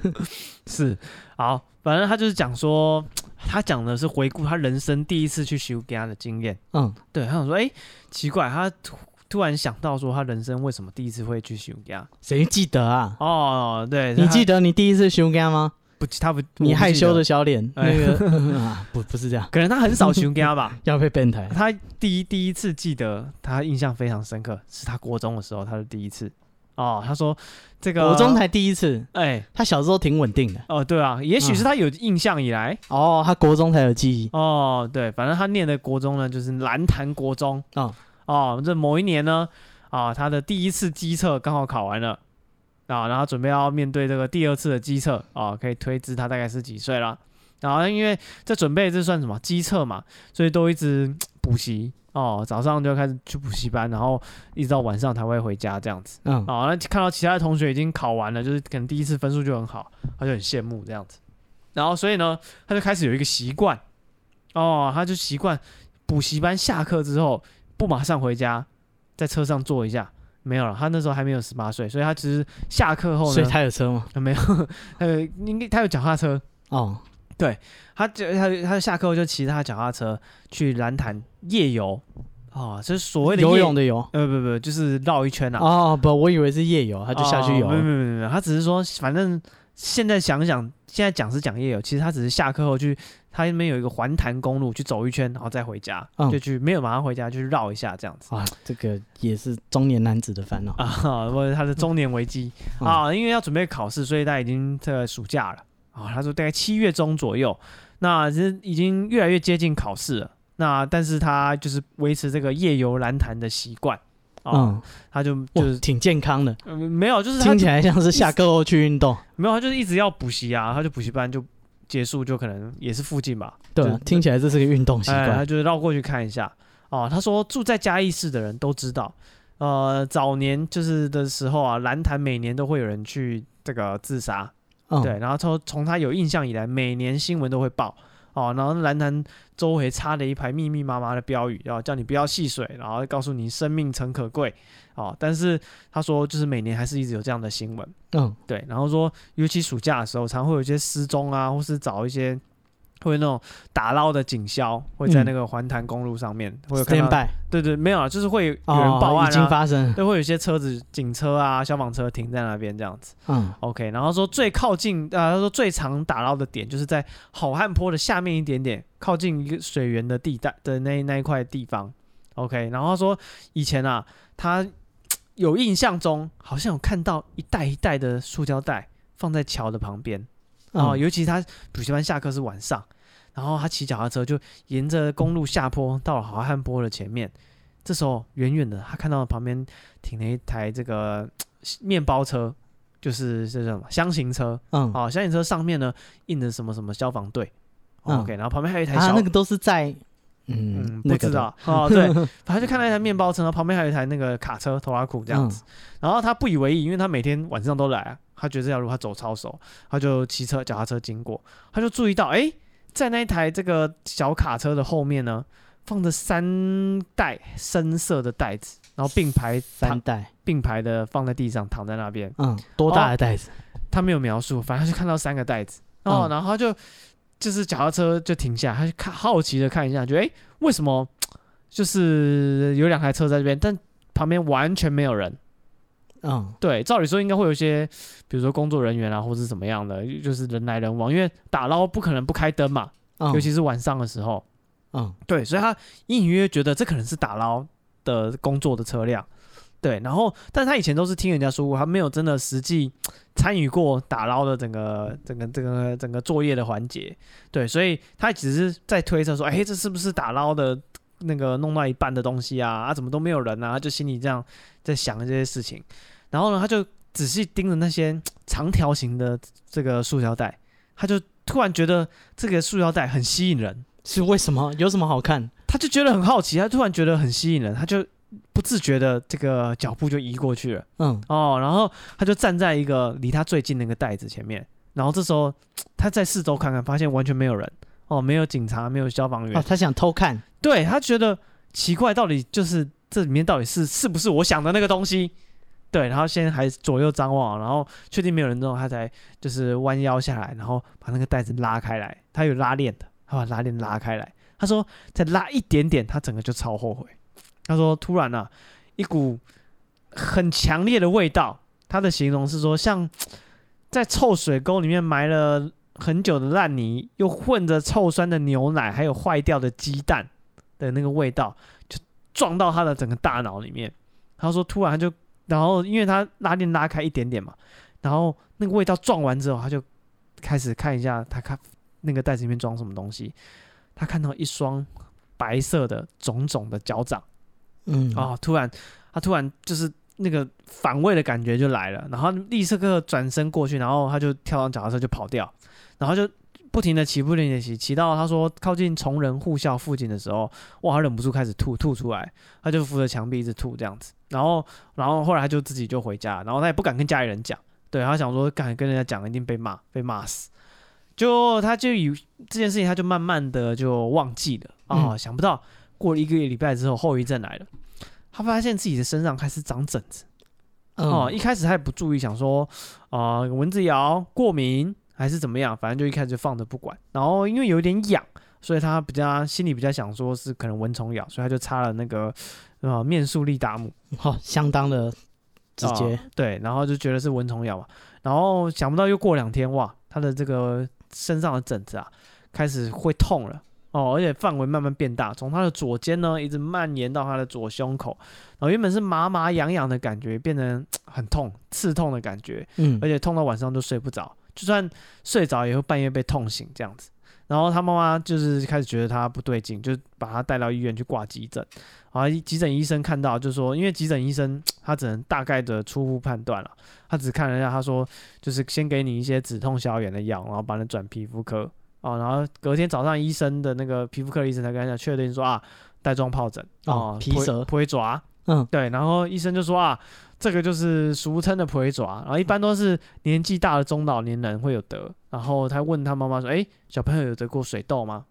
是好，反正他就是讲说。他讲的是回顾他人生第一次去收惊的经验。嗯，对，他想说，哎、欸，奇怪，他突突然想到说，他人生为什么第一次会去修家？谁记得啊？哦，对，你记得你第一次修家吗？不，他不，你害羞的小脸，那个啊，不，不是这样，可能他很少熊给他吧？要被变态。他第一第一次记得，他印象非常深刻，是他国中的时候，他的第一次。哦，他说这个国中才第一次，哎、欸，他小时候挺稳定的。哦，对啊，也许是他有印象以来，嗯、哦，他国中才有记忆。哦，对，反正他念的国中呢，就是蓝潭国中。哦，哦，这某一年呢，啊，他的第一次机测刚好考完了，啊，然后准备要面对这个第二次的机测，啊，可以推知他大概是几岁了。然后因为在准备这算什么机测嘛，所以都一直补习。哦，早上就开始去补习班，然后一直到晚上才会回家这样子。嗯，哦，那看到其他的同学已经考完了，就是可能第一次分数就很好，他就很羡慕这样子。然后所以呢，他就开始有一个习惯，哦，他就习惯补习班下课之后不马上回家，在车上坐一下。没有了，他那时候还没有十八岁，所以他其实下课后呢，所以他有车吗？没有，他有应该他有脚踏车。哦。对，他就他他下课后就骑他脚踏车去蓝潭夜游，啊，就是所谓的游泳的游，呃不不不，就是绕一圈啊。哦不，我以为是夜游，他就下去游。没有没有没有，他只是说，反正现在想想，现在讲是讲夜游，其实他只是下课后去，他那边有一个环潭公路去走一圈，然后再回家，嗯、就去没有马上回家，就去绕一下这样子。啊，这个也是中年男子的烦恼 啊，或者他的中年危机、嗯、啊，因为要准备考试，所以他已经这个暑假了。啊、哦，他说大概七月中左右，那已经越来越接近考试了。那但是他就是维持这个夜游蓝潭的习惯。嗯，他就就是挺健康的，嗯，没有，就是听起来像是下课后去运动，没有，他就是一直要补习啊，他就补习班就结束，就可能也是附近吧。对，听起来这是个运动习惯，他就是绕过去看一下。哦，他说住在嘉义市的人都知道，呃，早年就是的时候啊，蓝潭每年都会有人去这个自杀，对，然后从从他有印象以来，每年新闻都会报。哦，然后蓝潭周围插了一排密密麻麻的标语，然后叫你不要戏水，然后告诉你生命诚可贵。哦，但是他说，就是每年还是一直有这样的新闻。嗯，对，然后说，尤其暑假的时候，常会有一些失踪啊，或是找一些。会那种打捞的警消会在那个环潭公路上面，嗯、会有看到，对对，没有啊，就是会有人报案、已经发生，都会有一些车子、警车啊、消防车停在那边这样子。嗯，OK，然后说最靠近啊，他说最常打捞的点就是在好汉坡的下面一点点，靠近一个水源的地带的那那一块地方。OK，然后他说以前啊，他有印象中好像有看到一袋一袋的塑胶袋放在桥的旁边。哦，尤其他补习班下课是晚上，然后他骑脚踏车就沿着公路下坡到了好汉坡的前面。这时候远远的他看到旁边停了一台这个面包车，就是这什么箱型车。嗯，哦，箱型车上面呢印着什么什么消防队。嗯、OK，然后旁边还有一台小，啊、那个都是在嗯，嗯不知道哦，对，反正就看到一台面包车，然后旁边还有一台那个卡车拖拉库这样子。嗯、然后他不以为意，因为他每天晚上都来啊。他觉得这条路他走超熟，他就骑车脚踏车经过，他就注意到，哎，在那一台这个小卡车的后面呢，放着三袋深色的袋子，然后并排三袋并排的放在地上，躺在那边。嗯，多大的袋子？他没有描述，反正他就看到三个袋子。哦，嗯、然后他就就是脚踏车就停下，他就看好奇的看一下，觉得哎，为什么就是有两台车在这边，但旁边完全没有人。嗯，对，照理说应该会有一些，比如说工作人员啊，或者怎么样的，就是人来人往，因为打捞不可能不开灯嘛，嗯、尤其是晚上的时候。嗯，对，所以他隐隐约约觉得这可能是打捞的工作的车辆。对，然后，但是他以前都是听人家说过，他没有真的实际参与过打捞的整个、整个、整个、整个作业的环节。对，所以他只是在推测说，哎，这是不是打捞的？那个弄到一半的东西啊，啊，怎么都没有人啊？他就心里这样在想这些事情。然后呢，他就仔细盯着那些 长条形的这个塑胶袋，他就突然觉得这个塑胶袋很吸引人。是为什么？有什么好看？他就觉得很好奇，他突然觉得很吸引人，他就不自觉的这个脚步就移过去了。嗯，哦，然后他就站在一个离他最近那个袋子前面，然后这时候 他在四周看看，发现完全没有人。哦，没有警察，没有消防员。哦，他想偷看，对，他觉得奇怪，到底就是这里面到底是是不是我想的那个东西？对，然后先还左右张望，然后确定没有人之后，他才就是弯腰下来，然后把那个袋子拉开来。他有拉链的，他把拉链拉开来。他说再拉一点点，他整个就超后悔。他说突然啊，一股很强烈的味道。他的形容是说，像在臭水沟里面埋了很久的烂泥，又混着臭酸的牛奶，还有坏掉的鸡蛋的那个味道，就撞到他的整个大脑里面。他说突然他就。然后，因为他拉链拉开一点点嘛，然后那个味道撞完之后，他就开始看一下，他看那个袋子里面装什么东西。他看到一双白色的肿肿的脚掌，嗯，哦，突然他突然就是那个反胃的感觉就来了，然后立刻转身过去，然后他就跳上脚踏车就跑掉，然后就。不停的骑，不停的骑，骑到他说靠近崇仁护校附近的时候，哇，他忍不住开始吐，吐出来，他就扶着墙壁一直吐这样子，然后，然后后来他就自己就回家，然后他也不敢跟家里人讲，对，他想说敢跟人家讲一定被骂，被骂死，就他就以这件事情他就慢慢的就忘记了。啊，嗯、想不到过了一个月礼拜之后后遗症来了，他发现自己的身上开始长疹子，哦、嗯，一开始他也不注意，想说啊、呃、蚊子咬过敏。还是怎么样，反正就一开始就放着不管。然后因为有点痒，所以他比较心里比较想说是可能蚊虫咬，所以他就擦了那个呃面树利达姆，好、哦，相当的直接、呃。对，然后就觉得是蚊虫咬嘛。然后想不到又过两天，哇，他的这个身上的疹子啊开始会痛了哦，而且范围慢慢变大，从他的左肩呢一直蔓延到他的左胸口。然后原本是麻麻痒痒的感觉，变成很痛、刺痛的感觉。嗯，而且痛到晚上都睡不着。就算睡着也会半夜被痛醒这样子，然后他妈妈就是开始觉得他不对劲，就把他带到医院去挂急诊。然后急诊医生看到就说，因为急诊医生他只能大概的初步判断了，他只看了一下，他说就是先给你一些止痛消炎的药，然后把你转皮肤科。哦，然后隔天早上医生的那个皮肤科的医生才跟他讲确定说啊，带状疱疹哦，皮蛇不会抓，嗯，对，然后医生就说啊。这个就是俗称的不会抓，然后一般都是年纪大的中老年人会有得。然后他问他妈妈说：“哎，小朋友有得过水痘吗？”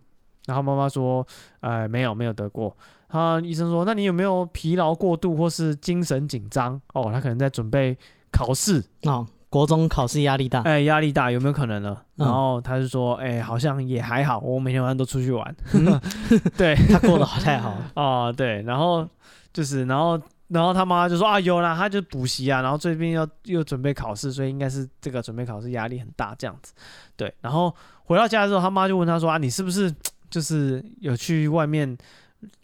然后妈妈说：“呃，没有，没有得过。”他医生说：“那你有没有疲劳过度或是精神紧张？哦，他可能在准备考试哦，国中考试压力大，哎，压力大有没有可能呢？”然后他就说：“哎，好像也还好，我每天晚上都出去玩。嗯” 对，他过得好太好了 哦，对，然后就是然后。然后他妈就说啊，有啦，他就补习啊，然后最近要又准备考试，所以应该是这个准备考试压力很大这样子，对。然后回到家之后，他妈就问他说啊，你是不是就是有去外面？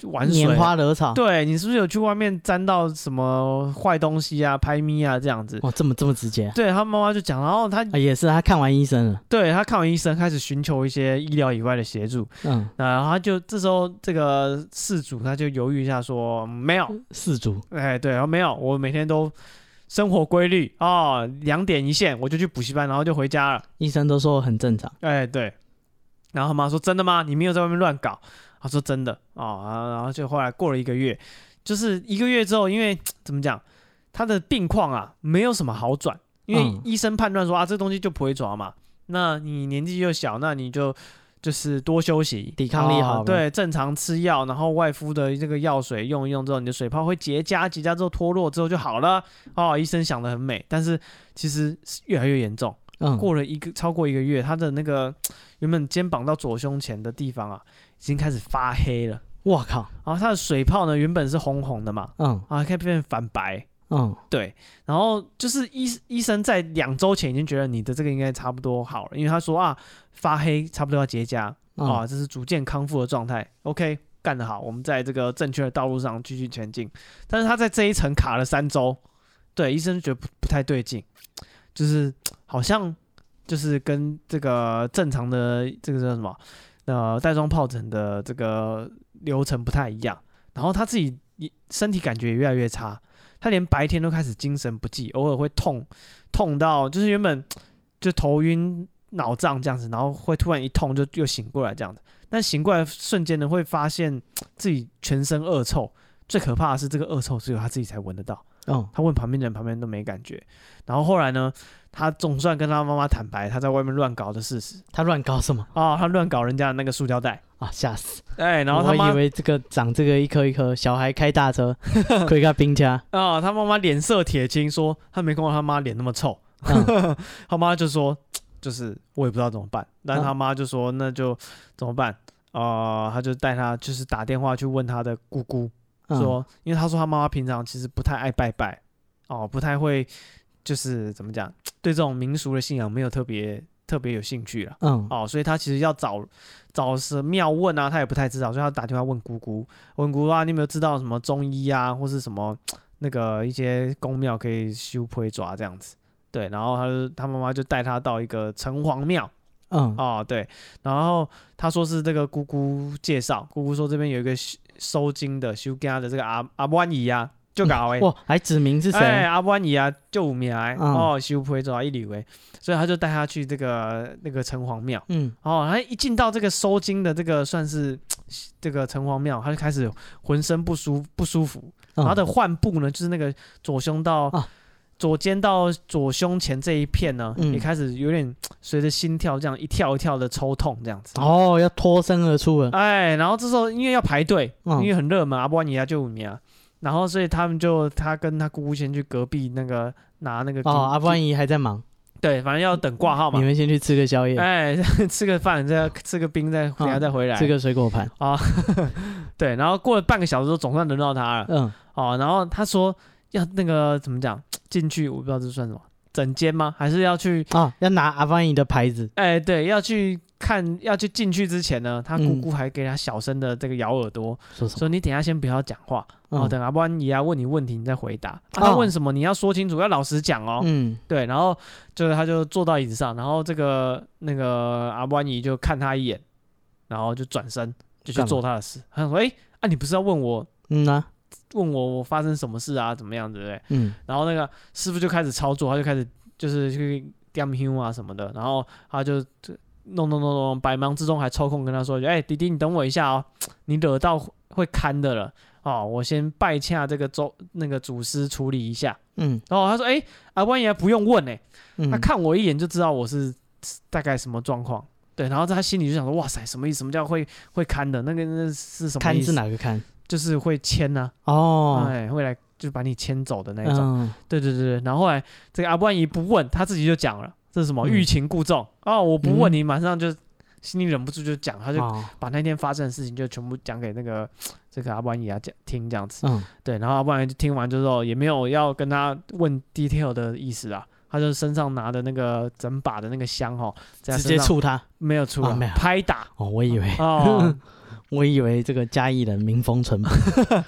玩水，拈花惹草，对，你是不是有去外面沾到什么坏东西啊、拍咪啊这样子？哦，这么这么直接？对，他妈妈就讲，然后他、啊、也是他看完医生了，对，他看完医生开始寻求一些医疗以外的协助，嗯，然后他就这时候这个事主他就犹豫一下说没有，事主，哎对，然后没有，我每天都生活规律哦，两点一线我就去补习班，然后就回家了，医生都说很正常，哎对，然后他妈说真的吗？你没有在外面乱搞？他说真的哦，然后就后来过了一个月，就是一个月之后，因为怎么讲，他的病况啊没有什么好转，因为医生判断说啊，这东西就不会抓嘛，那你年纪又小，那你就就是多休息，抵抗力好，对，正常吃药，然后外敷的这个药水用一用之后，你的水泡会结痂，结痂之后脱落之后就好了哦。医生想得很美，但是其实越来越严重。嗯，过了一个超过一个月，他的那个原本肩膀到左胸前的地方啊。已经开始发黑了，我靠！然后它的水泡呢，原本是红红的嘛，嗯，啊，开始变反白，嗯，对。然后就是医医生在两周前已经觉得你的这个应该差不多好了，因为他说啊，发黑差不多要结痂，嗯、啊，这是逐渐康复的状态。OK，干得好，我们在这个正确的道路上继续前进。但是他在这一层卡了三周，对，医生觉得不不太对劲，就是好像就是跟这个正常的这个叫什么？呃，带状疱疹的这个流程不太一样，然后他自己身体感觉也越来越差，他连白天都开始精神不济，偶尔会痛，痛到就是原本就头晕脑胀这样子，然后会突然一痛就又醒过来这样子，但醒过来瞬间呢，会发现自己全身恶臭，最可怕的是这个恶臭只有他自己才闻得到。嗯，他问旁边的人，旁边都没感觉。然后后来呢，他总算跟他妈妈坦白他在外面乱搞的事实。他乱搞什么？哦，他乱搞人家的那个塑胶袋啊，吓死！哎，然后他妈以为这个长这个一颗一颗，小孩开大车，可 以开冰家啊。他妈妈脸色铁青，说他没看过他妈脸那么臭。嗯、他妈就说，就是我也不知道怎么办。但是他妈就说，那就怎么办？啊、呃，他就带他，就是打电话去问他的姑姑。说，因为他说他妈妈平常其实不太爱拜拜，哦，不太会，就是怎么讲，对这种民俗的信仰没有特别特别有兴趣了，嗯，哦，所以他其实要找找是庙问啊，他也不太知道，所以他打电话问姑姑，问姑姑啊，你有没有知道什么中医啊，或是什么那个一些宫庙可以修皮爪这样子，对，然后他就他妈妈就带他到一个城隍庙。嗯。哦对，然后他说是这个姑姑介绍，姑姑说这边有一个收金的修家的这个阿阿万姨啊，就搞哎，哇，还指明是谁？哎，阿万姨啊，就五名哎，嗯、哦，修婆走到一里围，所以他就带他去这个那个城隍庙，嗯，哦，他一进到这个收金的这个算是 这个城隍庙，他就开始浑身不舒不舒服，然后他的患部呢，就是那个左胸到。啊。左肩到左胸前这一片呢，嗯、也开始有点 随着心跳这样一跳一跳的抽痛这样子。哦，要脱身而出了。哎，然后这时候因为要排队，嗯、因为很热嘛，阿波尼亚就五名啊，然后所以他们就他跟他姑姑先去隔壁那个拿那个。哦，阿波尼还在忙。对，反正要等挂号嘛。你们先去吃个宵夜。哎，吃个饭，再吃个冰，再等下再回来。吃个水果盘啊。对，然后过了半个小时总算轮到他了。嗯。哦，然后他说要那个怎么讲？进去我不知道这算什么，整间吗？还是要去啊？要拿阿凡姨的牌子？哎、欸，对，要去看，要去进去之前呢，他姑姑还给他小声的这个咬耳朵，嗯、说你等下先不要讲话，嗯、然后等阿安姨啊问你问题，你再回答。啊、他问什么你要说清楚，要老实讲哦。嗯，对，然后就是他就坐到椅子上，然后这个那个阿安姨就看他一眼，然后就转身就去做他的事。他说：“哎，啊，你不是要问我？嗯啊，问我我发生什么事啊？怎么样，对不对？嗯。然后那个师傅就开始操作，他就开始就是去啊什么的，然后他就弄弄弄弄，百忙之中还抽空跟他说：哎，弟弟，你等我一下哦，你惹到会看的了。”哦，我先拜洽这个周那个祖师处理一下，嗯，然后他说，哎，阿万爷不用问哎、嗯，他看我一眼就知道我是大概什么状况，对，然后他心里就想说，哇塞，什么意思？什么叫会会看的？那个那是什么意思？看是哪个看？就是会牵呐、啊，哦，哎，会来就把你牵走的那种，嗯、对对对对。然后后来这个阿万爷不问，他自己就讲了，这是什么？欲擒故纵？哦，我不问你，马上就。心里忍不住就讲，他就把那天发生的事情就全部讲给那个 这个阿万爷啊讲听这样子，嗯，对，然后阿万爷就听完之后也没有要跟他问 detail 的意思啊，他就身上拿的那个整把的那个香哦，直接触他，没有触拍打。哦，我以为。哦。我以为这个嘉义人民风淳朴，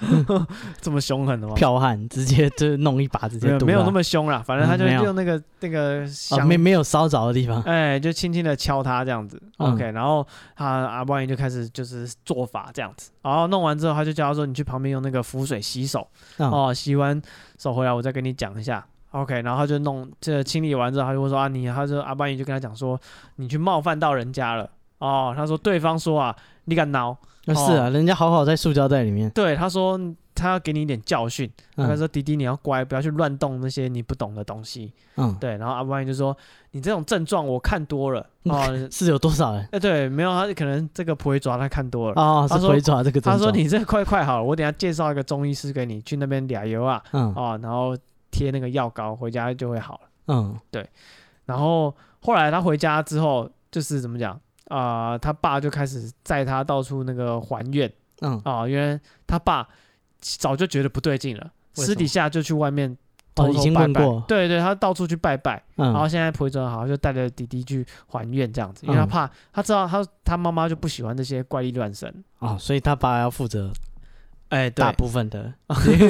这么凶狠的吗？剽悍，直接就弄一把，直接没有没有那么凶啦，反正他就用那个、嗯、那个没没有烧着的地方，哎，就轻轻的敲他这样子、嗯、，OK，然后他阿万爷就开始就是做法这样子，然后弄完之后他就叫他说，你去旁边用那个浮水洗手、嗯，哦，洗完手回来我再跟你讲一下，OK，然后他就弄这、清理完之后他就会说啊你，他说阿万爷就跟他讲说你去冒犯到人家了，哦，他说对方说啊你敢挠。是啊、哦，人家好好在塑胶袋里面。对，他说他要给你一点教训。嗯、他说：“迪迪，你要乖，不要去乱动那些你不懂的东西。”嗯，对。然后阿万就说：“你这种症状我看多了哦，是有多少人？哎，对，没有，他可能这个不会抓，他看多了哦。他说不会抓这个。他说你这快快好了，我等下介绍一个中医师给你，去那边俩油啊，嗯，哦，然后贴那个药膏，回家就会好了。嗯，对。然后后来他回家之后，就是怎么讲啊、呃？他爸就开始载他到处那个还愿。嗯哦，因为他爸早就觉得不对劲了，私底下就去外面偷偷拜拜，哦，已经问过，对对，他到处去拜拜，嗯、然后现在回转好，就带着弟弟去还愿这样子，因为他怕，他知道他他妈妈就不喜欢这些怪力乱神啊、哦，所以他爸要负责。哎，大部分的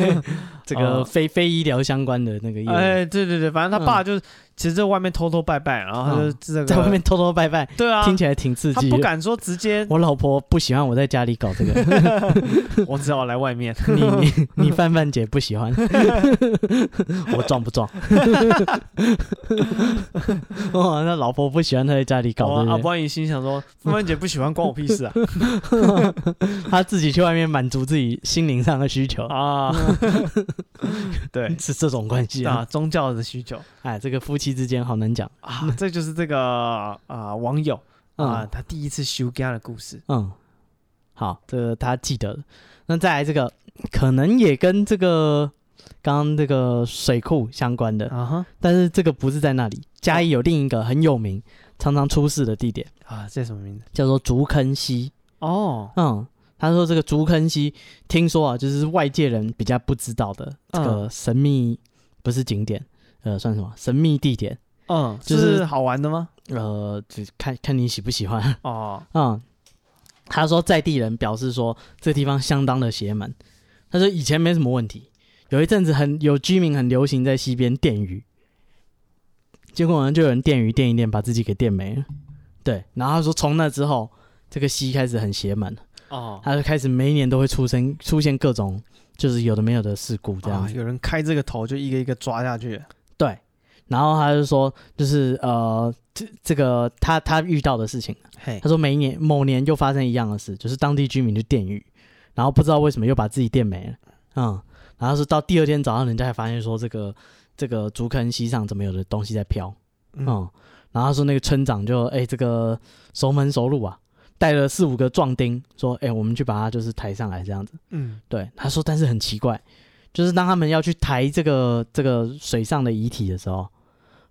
这个非非医疗相关的那个业，哎，对对对，反正他爸就其实在外面偷偷拜拜，然后他就这个在外面偷偷拜拜，对啊，听起来挺刺激。他不敢说直接，我老婆不喜欢我在家里搞这个，我只好来外面。你你你范范姐不喜欢，我壮不壮？哇，那老婆不喜欢他在家里搞这个，阿波姨心想说，范范姐不喜欢关我屁事啊，他自己去外面满足自己。心灵上的需求啊，对，是这种关系啊，啊，宗教的需求。哎，这个夫妻之间好难讲啊。这就是这个啊网友啊、嗯，他第一次修家的故事。嗯，好，这个他记得了。那再来这个，可能也跟这个刚刚这个水库相关的啊哈，但是这个不是在那里。嘉义有另一个很有名、常常出事的地点啊，这什么名字？叫做竹坑溪。哦，嗯。他说：“这个竹坑溪，听说啊，就是外界人比较不知道的这个神秘，不是景点，呃，算什么神秘地点？嗯，就是，是好玩的吗？呃，就看看你喜不喜欢哦。嗯，他说在地人表示说，这地方相当的邪门。他说以前没什么问题，有一阵子很有居民很流行在溪边电鱼，结果呢就有人电鱼电一电，把自己给电没了。对，然后他说从那之后，这个溪开始很邪门。”哦，他就开始每一年都会出生出现各种就是有的没有的事故这样、哦，有人开这个头就一个一个抓下去。对，然后他就说就是呃这这个他他遇到的事情，他说每一年某年又发生一样的事，就是当地居民就电鱼，然后不知道为什么又把自己电没了，嗯，然后是到第二天早上人家才发现说这个这个竹坑溪上怎么有的东西在飘，嗯，然后他说那个村长就哎这个熟门熟路啊。带了四五个壮丁，说：“哎、欸，我们去把它就是抬上来，这样子。”嗯，对。他说：“但是很奇怪，就是当他们要去抬这个这个水上的遗体的时候，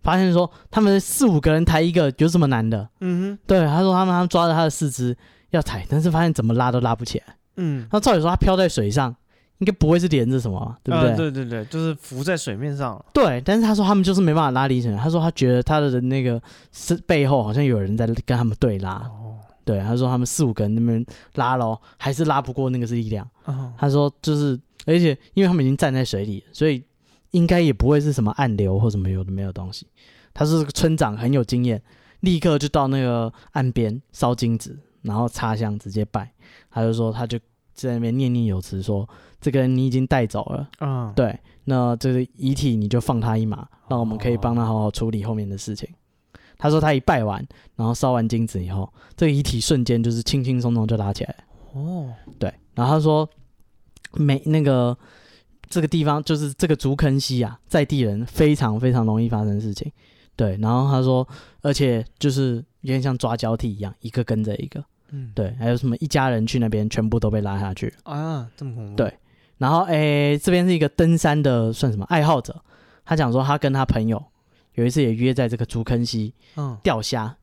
发现说他们四五个人抬一个有什么难的？嗯哼，对。他说他们他们抓着他的四肢要抬，但是发现怎么拉都拉不起来。嗯，那照理说他飘在水上，应该不会是连着什么，对不对？呃、对对对，就是浮在水面上。对，但是他说他们就是没办法拉离绳。他说他觉得他的那个是背后好像有人在跟他们对拉。哦”对，他说他们四五个人那边拉咯，还是拉不过那个是力量。Uh-huh. 他说就是，而且因为他们已经站在水里，所以应该也不会是什么暗流或什么有的没有东西。他说这个村长很有经验，立刻就到那个岸边烧金纸，然后插香直接拜。他就说，他就在那边念念有词，说这个人你已经带走了，嗯，对，那这个遗体你就放他一马，让我们可以帮他好好处理后面的事情。哦、他说他一拜完，然后烧完金纸以后，这个遗体瞬间就是轻轻松松就拉起来。哦，对，然后他说没那个这个地方就是这个竹坑溪啊，在地人非常非常容易发生事情。对，然后他说，而且就是有点像抓交替一样，一个跟着一个。嗯，对，还有什么一家人去那边，全部都被拉下去啊，这么恐怖。对，然后诶，这边是一个登山的，算什么爱好者？他讲说，他跟他朋友有一次也约在这个竹坑溪，嗯，钓虾。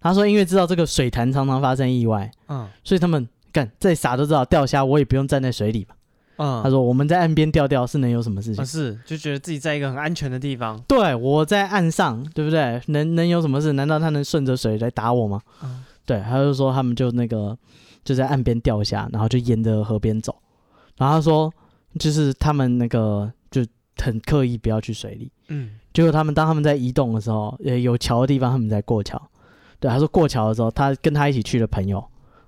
他说，因为知道这个水潭常常发生意外，嗯，所以他们干再傻都知道钓虾，我也不用站在水里吧。嗯，他说我们在岸边钓钓是能有什么事情？是就觉得自己在一个很安全的地方。对，我在岸上，对不对？能能有什么事？难道他能顺着水来打我吗？嗯。对，他就说他们就那个就在岸边钓虾，然后就沿着河边走。然后他说，就是他们那个就很刻意不要去水里。嗯。结果他们当他们在移动的时候，呃有桥的地方，他们在过桥。对，他说过桥的时候，他跟他一起去的朋友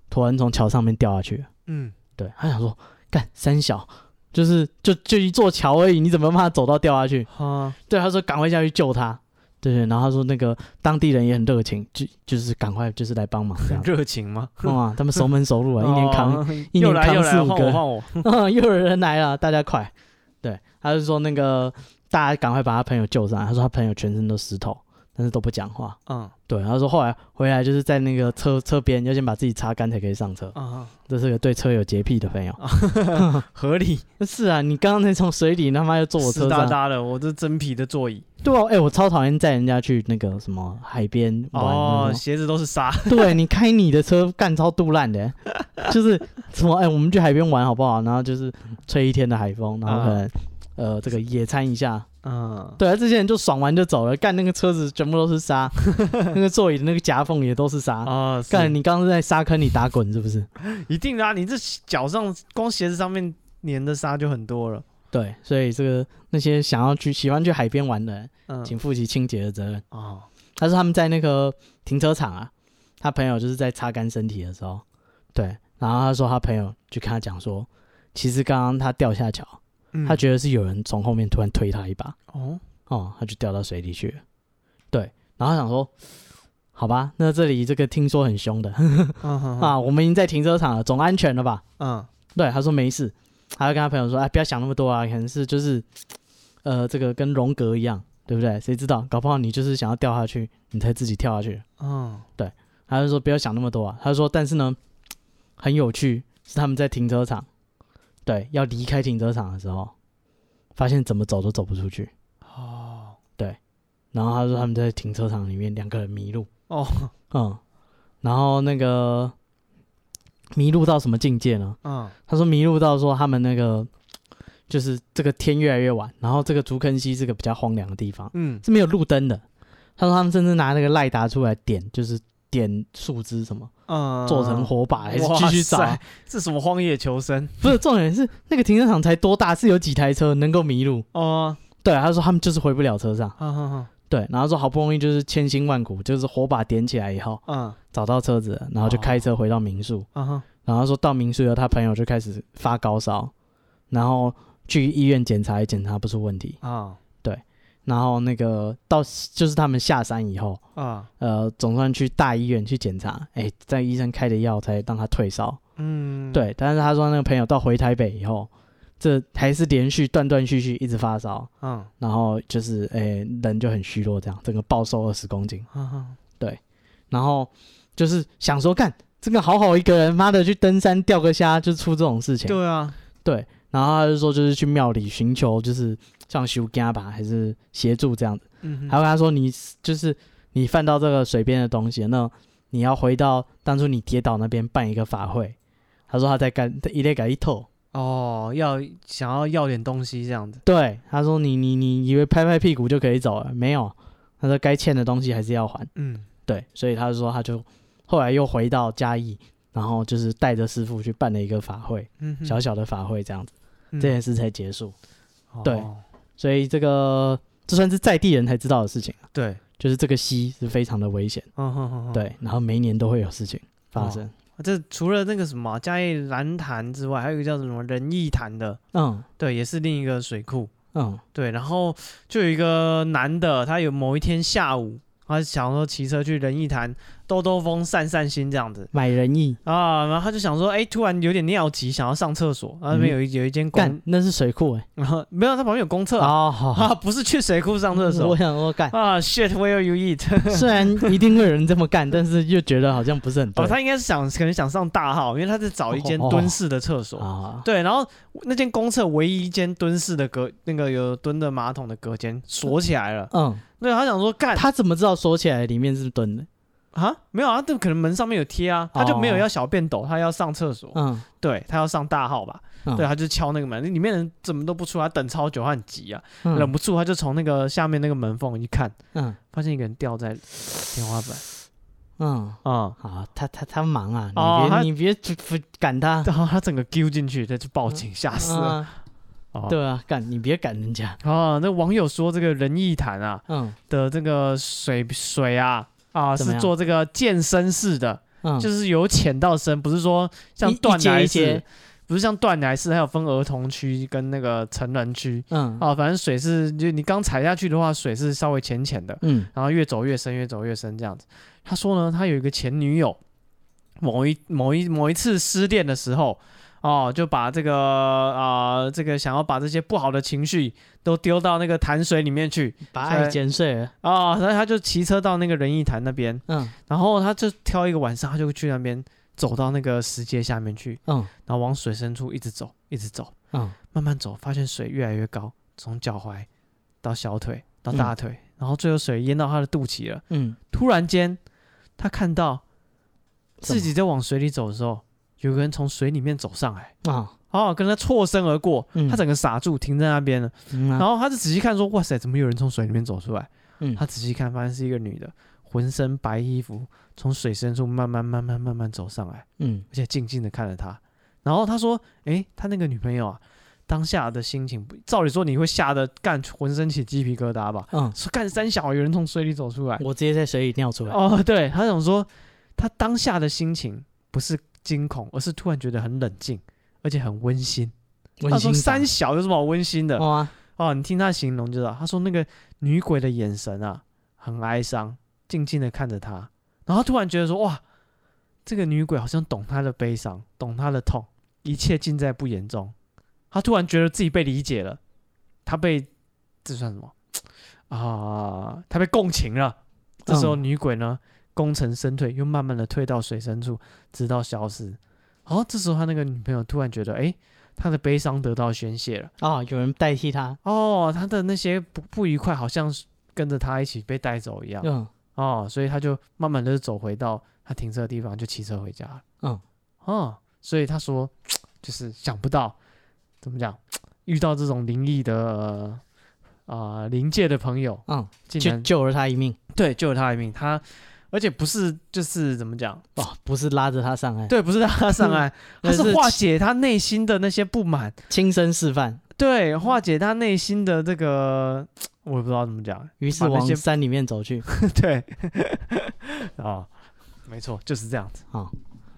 突然从桥上面掉下去。嗯。对，他想说，干三小，就是就就一座桥而已，你怎么怕他走到掉下去？啊。对，他说赶快下去救他。对对，然后他说那个当地人也很热情，就就是赶快就是来帮忙这样。热情吗？啊，他们熟门熟路啊，一年扛一年扛四五个，又有人来了，大家快。对，他就说那个大家赶快把他朋友救上来。他说他朋友全身都湿透。但是都不讲话。嗯，对。他说后来回来就是在那个车车边，要先把自己擦干才可以上车。嗯，这是个对车有洁癖的朋友。合理。是啊，你刚刚才从水里他妈又坐我车上。湿哒哒的，我这真皮的座椅。对哦，哎，我超讨厌载人家去那个什么海边玩。哦，鞋子都是沙。对，你开你的车干超肚烂的，就是什么哎，我们去海边玩好不好？然后就是吹一天的海风，然后可能呃这个野餐一下。嗯，对啊，这些人就爽完就走了，干那个车子全部都是沙，那个座椅的那个夹缝也都是沙啊。干，你刚刚是在沙坑里打滚是不是？一定的啊，你这脚上光鞋子上面粘的沙就很多了。对，所以这个那些想要去喜欢去海边玩的人，嗯，请负起清洁的责任哦。他说他们在那个停车场啊，他朋友就是在擦干身体的时候，对，然后他说他朋友就跟他讲说，其实刚刚他掉下桥。他觉得是有人从后面突然推他一把，哦，哦，他就掉到水里去了。对，然后他想说，好吧，那这里这个听说很凶的，啊，我们已经在停车场了，总安全了吧？嗯，对，他说没事，他就跟他朋友说，哎，不要想那么多啊，可能是就是，呃，这个跟荣格一样，对不对？谁知道，搞不好你就是想要掉下去，你才自己跳下去。嗯，对，他就说不要想那么多啊，他就说，但是呢，很有趣，是他们在停车场。对，要离开停车场的时候，发现怎么走都走不出去。哦，对，然后他说他们在停车场里面两个人迷路。哦，嗯，然后那个迷路到什么境界呢？嗯，他说迷路到说他们那个就是这个天越来越晚，然后这个竹坑溪是个比较荒凉的地方，嗯，是没有路灯的。他说他们甚至拿那个赖达出来点，就是。点树枝什么，嗯，做成火把还是继续找？这什么荒野求生？不是重点是那个停车场才多大？是有几台车能够迷路？哦，对，他说他们就是回不了车上。嗯嗯嗯，对，然后说好不容易就是千辛万苦，就是火把点起来以后，嗯，找到车子，然后就开车回到民宿。嗯哼，然后说到民宿以后，他朋友就开始发高烧，然后去医院检查也检查不出问题。啊。然后那个到就是他们下山以后啊，呃，总算去大医院去检查，哎，在医生开的药才让他退烧。嗯，对。但是他说那个朋友到回台北以后，这还是连续断断续续一直发烧。嗯，然后就是哎，人就很虚弱，这样整个暴瘦二十公斤。嗯哼，对。然后就是想说，干这个好好一个人，妈的去登山钓个虾就出这种事情。对啊，对。然后他就说，就是去庙里寻求，就是。像修家吧，还是协助这样子。嗯哼，还有跟他说，你就是你犯到这个水边的东西，那你要回到当初你跌倒那边办一个法会。他说他在干，一类改一透。哦，要想要要点东西这样子。对，他说你你你以为拍拍屁股就可以走了？没有，他说该欠的东西还是要还。嗯，对，所以他就说他就后来又回到嘉义，然后就是带着师傅去办了一个法会，嗯，小小的法会这样子，嗯、这件事才结束。对。哦所以这个这算是在地人才知道的事情。对，就是这个溪是非常的危险。嗯哼哼。对，然后每一年都会有事情发生。这除了那个什么嘉义兰潭之外，还有一个叫什么仁义潭的，嗯，对，也是另一个水库，嗯，对，然后就有一个男的，他有某一天下午，他想说骑车去仁义潭。兜兜风，散散心，这样子。买人意啊，然后他就想说，哎、欸，突然有点尿急，想要上厕所，然后那边有一、嗯、有一间公，那是水库哎，然 后没有，他旁边有公厕哦，好好。啊，不是去水库上厕所，我想说干。啊，shit，where you eat？虽然一定会有人这么干，但是又觉得好像不是很多。哦，他应该是想可能想上大号，因为他在找一间蹲式的厕所，哦哦、对，然后那间公厕唯一一间蹲式的隔那个有蹲的马桶的隔间锁起来了，嗯，对，他想说干，他怎么知道锁起来里面是蹲的？啊，没有啊，这可能门上面有贴啊，他就没有要小便斗，他要上厕所，嗯，对他要上大号吧，嗯、对，他就敲那个门，里面人怎么都不出来，等超久，他很急啊，嗯、忍不住他就从那个下面那个门缝一看，嗯，发现一个人掉在天花板，嗯。嗯，好，他他他忙啊，你别、哦、你别赶他，然后他整个丢进去，他就报警吓死哦，对啊，赶你别赶人家，哦，那网友说这个仁义潭啊，嗯。的这个水水啊。啊，是做这个健身式的，嗯、就是由浅到深，不是说像断奶式，不是像断奶式，还有分儿童区跟那个成人区，嗯，啊，反正水是就你刚踩下去的话，水是稍微浅浅的，嗯，然后越走越深，越走越深这样子。他说呢，他有一个前女友，某一某一某一次失恋的时候。哦，就把这个啊、呃，这个想要把这些不好的情绪都丢到那个潭水里面去，把爱剪碎了。啊！所以他就骑车到那个仁义潭那边，嗯，然后他就挑一个晚上，他就去那边走到那个石阶下面去，嗯，然后往水深处一直走，一直走，嗯，慢慢走，发现水越来越高，从脚踝到小腿到大腿，嗯、然后最后水淹到他的肚脐了，嗯，突然间他看到自己在往水里走的时候。有个人从水里面走上来啊，哦，跟他错身而过，嗯、他整个傻住，停在那边了。嗯啊、然后他就仔细看，说：“哇塞，怎么有人从水里面走出来？”嗯、他仔细看，发现是一个女的，浑身白衣服，从水深处慢慢、慢慢、慢慢走上来，嗯，而且静静的看着他。然后他说：“诶，他那个女朋友啊，当下的心情，照理说你会吓得干浑身起鸡皮疙瘩吧？嗯，说干三小，有人从水里走出来，我直接在水里尿出来。哦，对，他想说，他当下的心情不是。”惊恐，而是突然觉得很冷静，而且很温馨。馨他说：“三小有什么好温馨的？”哦，哦，你听他形容就知道。他说：“那个女鬼的眼神啊，很哀伤，静静的看着他。然后突然觉得说：‘哇，这个女鬼好像懂他的悲伤，懂他的痛，一切尽在不言中。’他突然觉得自己被理解了，他被这算什么啊？他被共情了。这时候女鬼呢？”嗯功成身退，又慢慢的退到水深处，直到消失。哦，这时候他那个女朋友突然觉得，哎，他的悲伤得到宣泄了啊、哦，有人代替他。哦，他的那些不不愉快，好像是跟着他一起被带走一样。嗯。哦，所以他就慢慢的走回到他停车的地方，就骑车回家了。嗯。哦，所以他说，就是想不到，怎么讲，遇到这种灵异的啊灵、呃、界的朋友，嗯，竟然救救了他一命。对，救了他一命。他。而且不是，就是怎么讲？哦，不是拉着他上岸，对，不是拉他上岸，他是化解他内心的那些不满，亲身示范，对，化解他内心的这个，我也不知道怎么讲，于是往山里面走去，对，啊、哦，没错，就是这样子。啊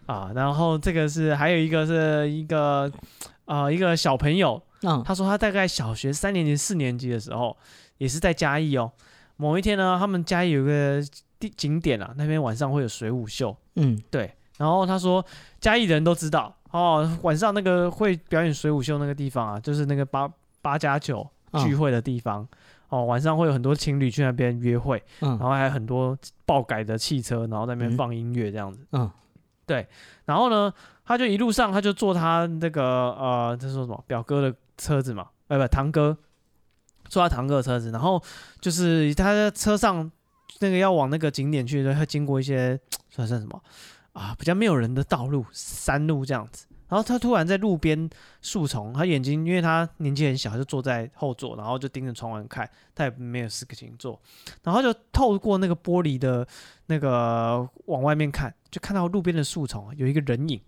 啊，然后这个是还有一个是一个啊、呃、一个小朋友，嗯，他说他大概小学三年级四年级的时候，也是在嘉义哦，某一天呢，他们嘉义有个。景点啊，那边晚上会有水舞秀，嗯，对。然后他说，嘉义人都知道哦，晚上那个会表演水舞秀那个地方啊，就是那个八八加九聚会的地方哦，哦。晚上会有很多情侣去那边约会，嗯，然后还有很多爆改的汽车，然后在那边放音乐这样子，嗯，对。然后呢，他就一路上他就坐他那个呃，他说什么表哥的车子嘛，哎不，堂哥坐他堂哥的车子，然后就是他在车上。那个要往那个景点去的时候，会经过一些 算算什么啊，比较没有人的道路，山路这样子。然后他突然在路边树丛，他眼睛因为他年纪很小，就坐在后座，然后就盯着窗外看，他也没有事情做，然后就透过那个玻璃的那个往外面看，就看到路边的树丛有一个人影。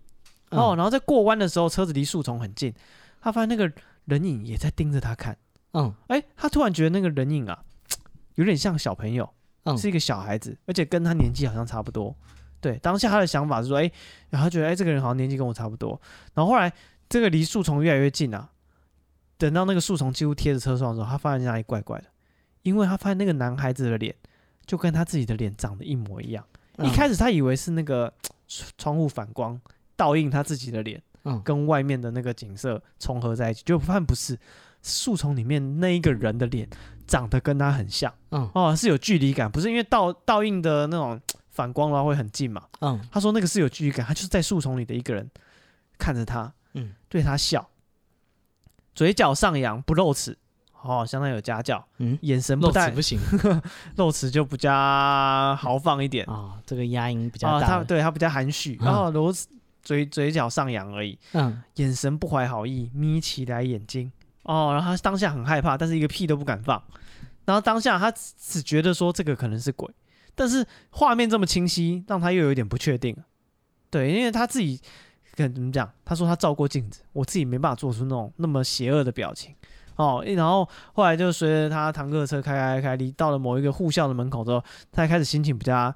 哦，然后在过弯的时候，车子离树丛很近，他发现那个人影也在盯着他看。嗯，哎，他突然觉得那个人影啊，有点像小朋友。是一个小孩子，而且跟他年纪好像差不多，对，当下他的想法是说，哎、欸，然后觉得，哎、欸，这个人好像年纪跟我差不多。然后后来这个离树丛越来越近啊，等到那个树丛几乎贴着车窗的时候，他发现哪里怪怪的，因为他发现那个男孩子的脸就跟他自己的脸长得一模一样。嗯、一开始他以为是那个窗户反光倒映他自己的脸，嗯，跟外面的那个景色重合在一起，就发现不是。树丛里面那一个人的脸长得跟他很像，嗯，哦，是有距离感，不是因为倒倒映的那种反光的话会很近嘛，嗯，他说那个是有距离感，他就是在树丛里的一个人看着他，嗯，对他笑，嘴角上扬不露齿，哦，相当有家教，嗯，眼神不带不行，露齿就比较豪放一点。啊、哦，这个压音比较大，他对他比较含蓄，然后露嘴嘴角上扬而已，嗯，眼神不怀好意，眯起来眼睛。哦，然后他当下很害怕，但是一个屁都不敢放。然后当下他只觉得说这个可能是鬼，但是画面这么清晰，让他又有一点不确定。对，因为他自己跟怎么讲？他说他照过镜子，我自己没办法做出那种那么邪恶的表情。哦，然后后来就随着他堂客车开开开离到了某一个护校的门口之后，他开始心情比较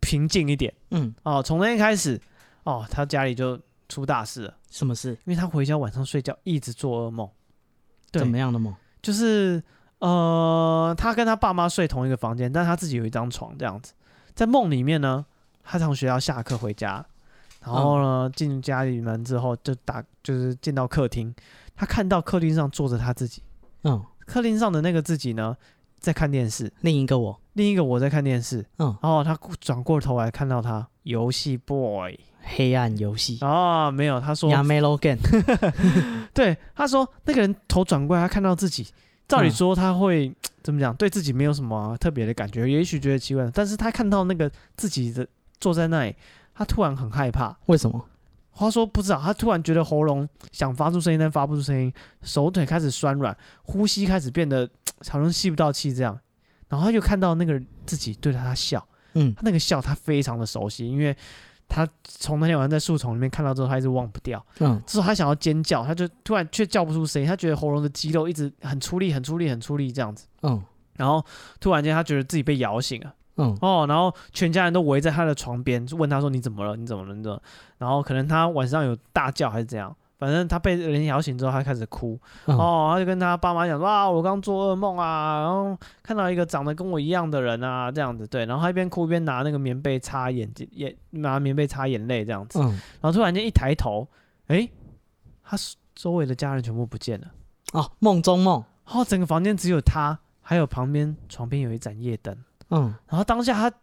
平静一点。嗯，哦，从那天开始，哦，他家里就出大事了。什么事？因为他回家晚上睡觉一直做噩梦。对，怎么样的梦？就是呃，他跟他爸妈睡同一个房间，但他自己有一张床这样子。在梦里面呢，他从学校下课回家，然后呢进、嗯、家里门之后就打，就是进到客厅，他看到客厅上坐着他自己。嗯，客厅上的那个自己呢，在看电视。另一个我，另一个我在看电视。嗯，然后他转过头来看到他，游戏 boy。黑暗游戏哦，没有，他说。对，他说那个人头转过来，他看到自己，照理说他会、嗯、怎么讲？对自己没有什么、啊、特别的感觉，也许觉得奇怪，但是他看到那个自己的坐在那里，他突然很害怕。为什么？他说不知道，他突然觉得喉咙想发出声音，但发不出声音，手腿开始酸软，呼吸开始变得 好像吸不到气这样。然后他就看到那个自己对着他笑，嗯，他那个笑他非常的熟悉，因为。他从那天晚上在树丛里面看到之后，他一直忘不掉。嗯，之后他想要尖叫，他就突然却叫不出声音。他觉得喉咙的肌肉一直很出力、很出力、很出力这样子。嗯，然后突然间他觉得自己被摇醒了。嗯，哦，然后全家人都围在他的床边，就问他说：“你怎么了？你怎么了？”你怎么了？然后可能他晚上有大叫还是怎样。反正他被人摇醒之后，他开始哭，嗯、哦，他就跟他爸妈讲说啊，我刚做噩梦啊，然后看到一个长得跟我一样的人啊，这样子，对，然后他一边哭一边拿那个棉被擦眼睛，也拿棉被擦眼泪这样子，嗯、然后突然间一抬头，诶，他周围的家人全部不见了，哦，梦中梦，然后整个房间只有他，还有旁边床边有一盏夜灯，嗯，然后当下他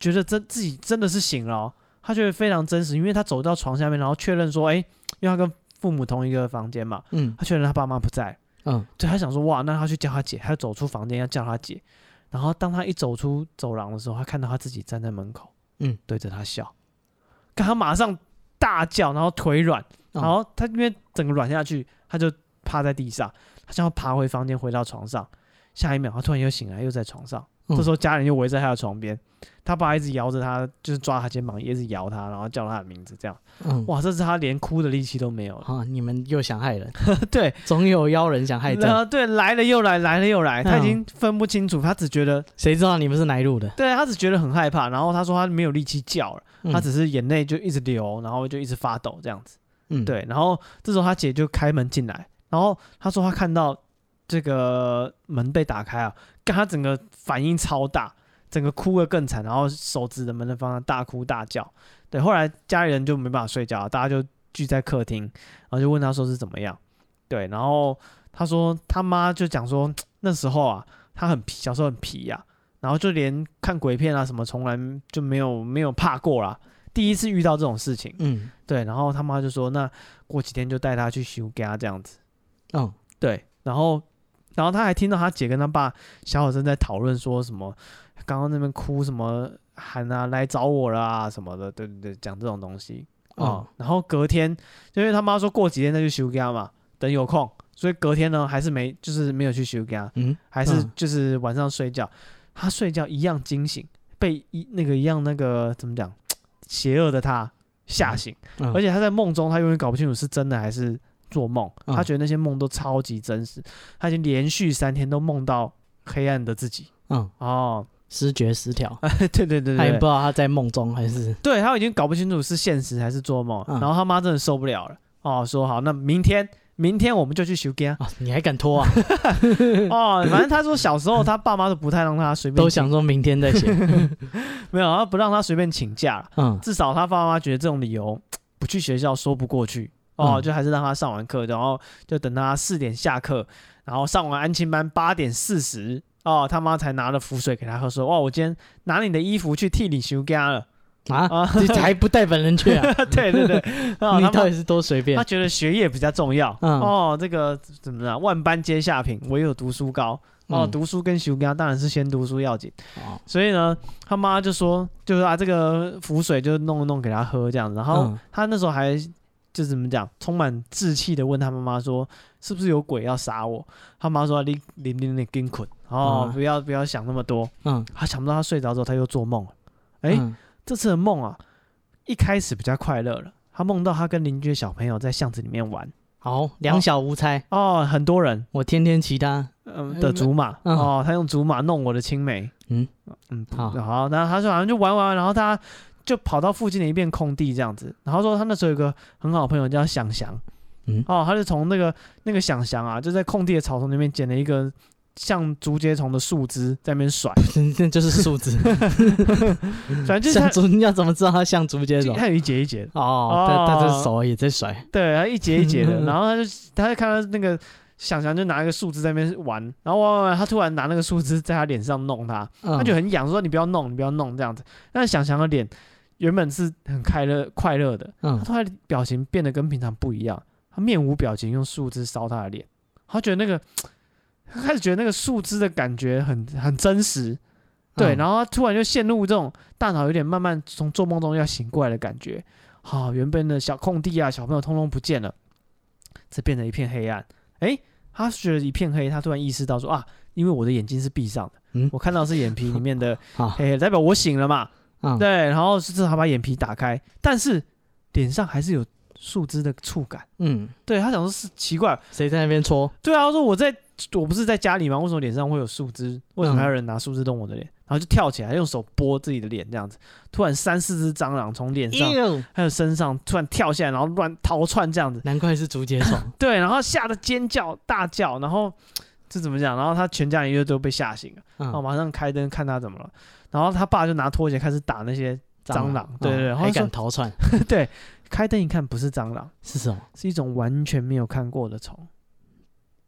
觉得真自己真的是醒了，哦，他觉得非常真实，因为他走到床下面，然后确认说，诶，因为他跟父母同一个房间嘛，嗯，他确认他爸妈不在，嗯，对，他想说哇，那他去叫他姐，他就走出房间要叫他姐，然后当他一走出走廊的时候，他看到他自己站在门口，嗯，对着他笑，看他马上大叫，然后腿软，然后他因为整个软下去，他就趴在地上，他想要爬回房间回到床上，下一秒他突然又醒来，又在床上。这时候家人就围在他的床边，他爸一直摇着他，就是抓他肩膀，一直摇他，然后叫他的名字，这样。嗯，哇，这次他连哭的力气都没有了。啊，你们又想害人？对，总有妖人想害朕。对，来了又来，来了又来，他已经分不清楚，他只觉得谁知道你们是哪一路的？对，他只觉得很害怕。然后他说他没有力气叫了，他只是眼泪就一直流，然后就一直发抖这样子。嗯，对。然后这时候他姐就开门进来，然后他说他看到这个门被打开啊，跟他整个反应超大。整个哭得更惨，然后手指着门的方向大哭大叫。对，后来家里人就没办法睡觉，大家就聚在客厅，然后就问他说是怎么样。对，然后他说他妈就讲说 那时候啊，他很皮，小时候很皮呀、啊，然后就连看鬼片啊什么，从来就没有没有怕过啦。第一次遇到这种事情，嗯，对，然后他妈就说那过几天就带他去修家这样子。嗯，对，然后然后他还听到他姐跟他爸小小声在讨论说什么。刚刚那边哭什么喊啊，来找我了啊什么的，对对对，讲这种东西啊、哦。然后隔天，因为他妈说过几天再去休假嘛，等有空，所以隔天呢还是没，就是没有去休假，嗯，还是就是晚上睡觉，他睡觉一样惊醒，被一那个一样那个怎么讲，邪恶的他吓醒，而且他在梦中，他永远搞不清楚是真的还是做梦，他觉得那些梦都超级真实，他已经连续三天都梦到黑暗的自己，嗯哦。失觉失调。对对对对，他也不知道他在梦中还是，对他已经搞不清楚是现实还是做梦。然后他妈真的受不了了，哦，说好，那明天。明天我们就去修家，你还敢拖啊？哦，反正他说小时候他爸妈都不太让他随便，都想说明天再写，没有，他不让他随便请假。嗯，至少他爸妈觉得这种理由不去学校说不过去哦，就还是让他上完课，然后就等他四点下课，然后上完安亲班八点四十哦，他妈才拿了浮水给他喝，说哇，我今天拿你的衣服去替你修家了。啊啊！还不带本人去啊？对 对对，你到底是多随便？他觉得学业比较重要。嗯、哦，这个怎么样？万般皆下品，唯有读书高。哦，嗯、读书跟修家当然是先读书要紧。哦、所以呢，他妈就说，就是啊这个浮水就弄一弄给他喝这样子。然后他那时候还就怎么讲，充满志气的问他妈妈说：“是不是有鬼要杀我？”他妈说：“你你你你跟捆哦，不要不要想那么多。”嗯，他想不到他睡着之后他又做梦了。哎。嗯这次的梦啊，一开始比较快乐了。他梦到他跟邻居的小朋友在巷子里面玩，好两小无猜哦，很多人，我天天骑他嗯的竹马、嗯、哦，他用竹马弄我的青梅，嗯嗯好，好，然后他说好像就玩玩，然后他就跑到附近的一片空地这样子，然后说他那时候有个很好的朋友叫想翔，嗯哦，他就从那个那个想翔啊，就在空地的草丛里面捡了一个。像竹节虫的树枝在那边甩，那就是树枝。反正就是像竹，你要怎么知道它像竹节虫？它有一节一节的哦，他他的手也在甩。对，他一节一节的，然后他就他就看到那个想想就拿一个树枝在那边玩，然后玩玩玩，他突然拿那个树枝在他脸上弄他，他就很痒，说你不要弄，你不要弄这样子。但是想想的脸原本是很快乐快乐的，他突然表情变得跟平常不一样，他面无表情，用树枝烧他的脸，他觉得那个。他开始觉得那个树枝的感觉很很真实，对，嗯、然后他突然就陷入这种大脑有点慢慢从做梦中要醒过来的感觉，好、哦，原本的小空地啊，小朋友通通不见了，这变成一片黑暗。诶，他觉得一片黑，他突然意识到说啊，因为我的眼睛是闭上的，嗯，我看到是眼皮里面的黑，黑，代表我醒了嘛，嗯、对，然后是至少把眼皮打开，但是脸上还是有树枝的触感，嗯，对，他想说是奇怪，谁在那边戳？对啊，他说我在。我不是在家里吗？为什么脸上会有树枝？为什么还有人拿树枝动我的脸？嗯、然后就跳起来，用手拨自己的脸，这样子。突然三四只蟑螂从脸上 还有身上突然跳下来，然后乱逃窜，这样子。难怪是竹节虫。对，然后吓得尖叫大叫，然后这怎么讲？然后他全家人又都被吓醒了，嗯、然后马上开灯看他怎么了。然后他爸就拿拖鞋开始打那些蟑螂。对，对对，然后还敢逃窜？对，开灯一看不是蟑螂，是什么？是一种完全没有看过的虫。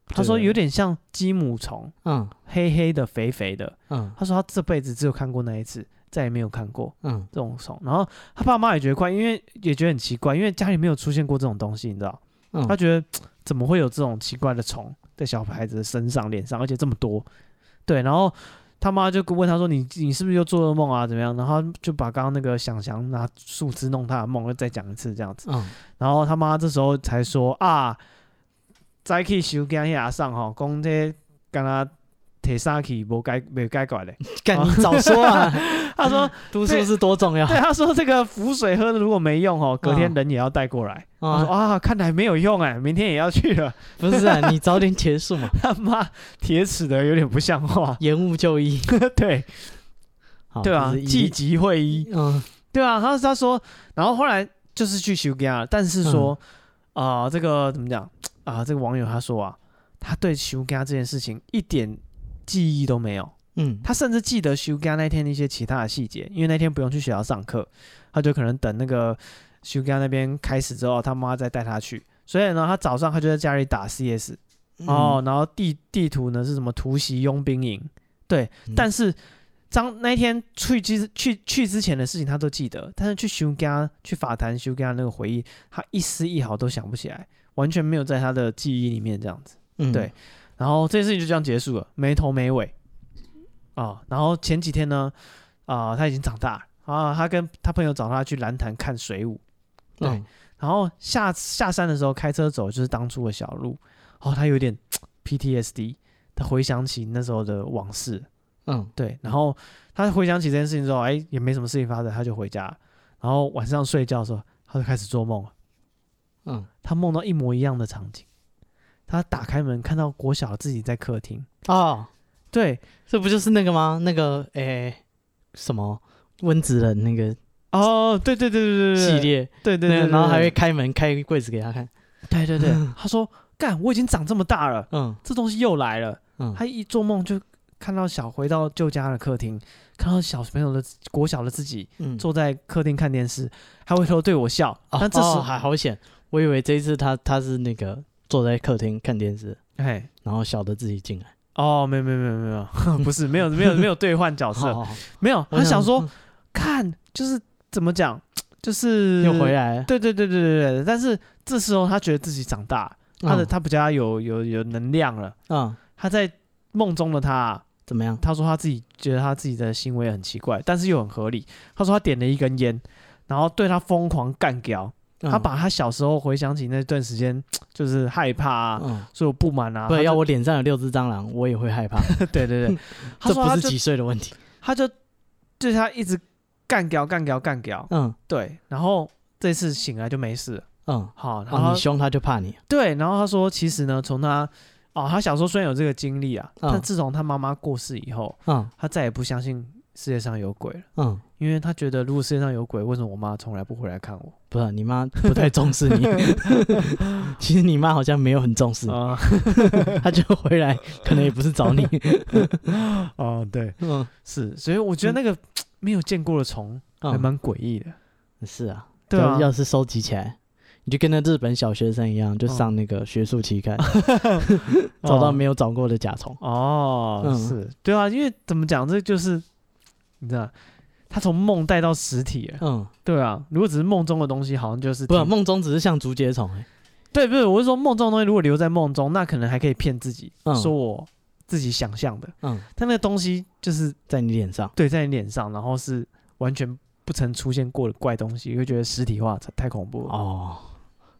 他说有点像鸡母虫，嗯，黑黑的、肥肥的，嗯。他说他这辈子只有看过那一次，再也没有看过，嗯，这种虫。然后他爸妈也觉得怪，因为也觉得很奇怪，因为家里没有出现过这种东西，你知道？嗯。他觉得怎么会有这种奇怪的虫在小孩子的身上、脸上，而且这么多？对。然后他妈就问他说：“你你是不是又做噩梦啊？怎么样？”然后就把刚刚那个想想拿树枝弄他的梦，又再讲一次这样子。嗯。然后他妈这时候才说啊。再去收惊遐上吼，讲这跟他提啥去，无解没解过来。赶你早说啊！他说 读书是多重要。对，他说这个符水喝的如果没用哦，隔天人也要带过来。我说啊，看来没有用哎，明天也要去了。不是啊，你早点结束嘛。他妈铁齿的有点不像话，延误就医。对，对啊，积极会医。嗯，对啊，他他说，然后后来就是去修家了，但是说啊，这个怎么讲？啊，这个网友他说啊，他对修家这件事情一点记忆都没有。嗯，他甚至记得收惊那天的一些其他的细节，因为那天不用去学校上课，他就可能等那个收惊那边开始之后，他妈再带他去。所以呢，他早上他就在家里打 CS，嗯、哦，然后地地图呢是什么突袭佣兵营，对。嗯、但是张那天去之去去之前的事情他都记得，但是去收惊去法坛收惊那个回忆，他一丝一毫都想不起来。完全没有在他的记忆里面这样子，嗯，对，然后这件事情就这样结束了，没头没尾。啊。然后前几天呢，啊，他已经长大啊，他跟他朋友找他去蓝潭看水舞，对，嗯、然后下下山的时候开车走就是当初的小路，哦，他有点 PTSD，他回想起那时候的往事，嗯，对，然后他回想起这件事情之后，哎，也没什么事情发生，他就回家，然后晚上睡觉的时候，他就开始做梦了。嗯，他梦到一模一样的场景，他打开门看到国小自己在客厅。哦，对，这不就是那个吗？那个诶，什么温子仁那个哦，对对对对对系列，对对对，然后还会开门开柜子给他看，对对对，他说干，我已经长这么大了，嗯，这东西又来了，嗯，他一做梦就看到小回到旧家的客厅，看到小朋友的国小的自己，嗯，坐在客厅看电视，还回头对我笑，但这时候还好险，我以为这一次他他是那个坐在客厅看电视，哎，然后小的自己进来。哦，没有没有没有没有，不是没有没有没有 兑换角色，没有。他想说，看就是怎么讲，就是又回来。对对对对对对。但是这时候他觉得自己长大，他的他比较有有有能量了。嗯，他在梦中的他怎么样？他说他自己觉得他自己的行为很奇怪，但是又很合理。他说他点了一根烟，然后对他疯狂干譙。他把他小时候回想起那段时间，就是害怕啊，所以我不满啊。对，要我脸上有六只蟑螂，我也会害怕。对 对对，这不是几岁的问题。他就对他一直干掉干掉干掉。嗯，对。然后这次醒来就没事。嗯，好。然后你凶他就怕你。对。然后他说，其实呢，从他哦，他小时候虽然有这个经历啊，但自从他妈妈过世以后，嗯，他再也不相信。世界上有鬼了，嗯，因为他觉得如果世界上有鬼，为什么我妈从来不回来看我？不是你妈不太重视你，其实你妈好像没有很重视，她就回来，可能也不是找你。哦，对，嗯，是，所以我觉得那个没有见过的虫还蛮诡异的。是啊，对啊，要是收集起来，你就跟那日本小学生一样，就上那个学术期刊，找到没有找过的甲虫。哦，是对啊，因为怎么讲，这就是。你知道，他从梦带到实体了。嗯，对啊。如果只是梦中的东西，好像就是不，梦中只是像竹节虫。对，不是，我是说梦中的东西，如果留在梦中，那可能还可以骗自己，说我自己想象的。嗯，但那个东西就是在你脸上，对，在你脸上，然后是完全不曾出现过的怪东西，会觉得实体化太恐怖了。哦，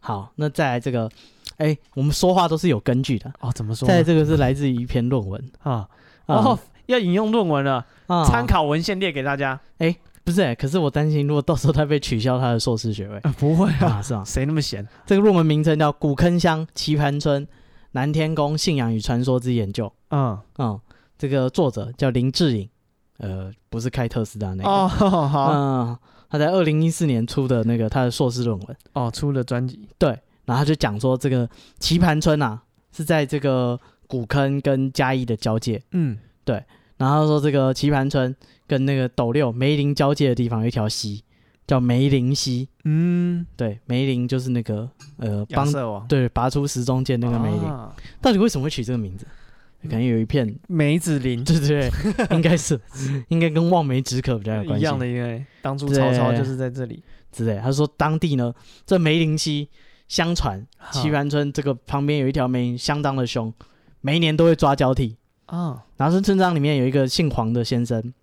好，那再来这个，哎，我们说话都是有根据的。哦，怎么说？再来这个是来自于一篇论文啊。哦。要引用论文了，参考文献列给大家。哎，不是哎，可是我担心，如果到时候他被取消他的硕士学位，不会啊，是吧？谁那么闲？这个论文名称叫《古坑乡棋盘村南天宫信仰与传说之研究》。嗯嗯，这个作者叫林志颖，呃，不是开特斯拉那个。哦，好。嗯，他在二零一四年出的那个他的硕士论文。哦，出了专辑。对，然后他就讲说，这个棋盘村啊，是在这个古坑跟嘉义的交界。嗯。对，然后说这个棋盘村跟那个斗六梅林交界的地方有一条溪，叫梅林溪。嗯，对，梅林就是那个呃，帮对拔出石中剑那个梅林。啊、到底为什么会取这个名字？可能有一片梅子林，对对对，应该是 应该跟望梅止渴比较有关系。一样的，因为当初曹操就是在这里之类。他说当地呢，这梅林溪相传棋盘村这个旁边有一条梅林相当的凶，每一年都会抓交替。啊，然后是村庄里面有一个姓黄的先生，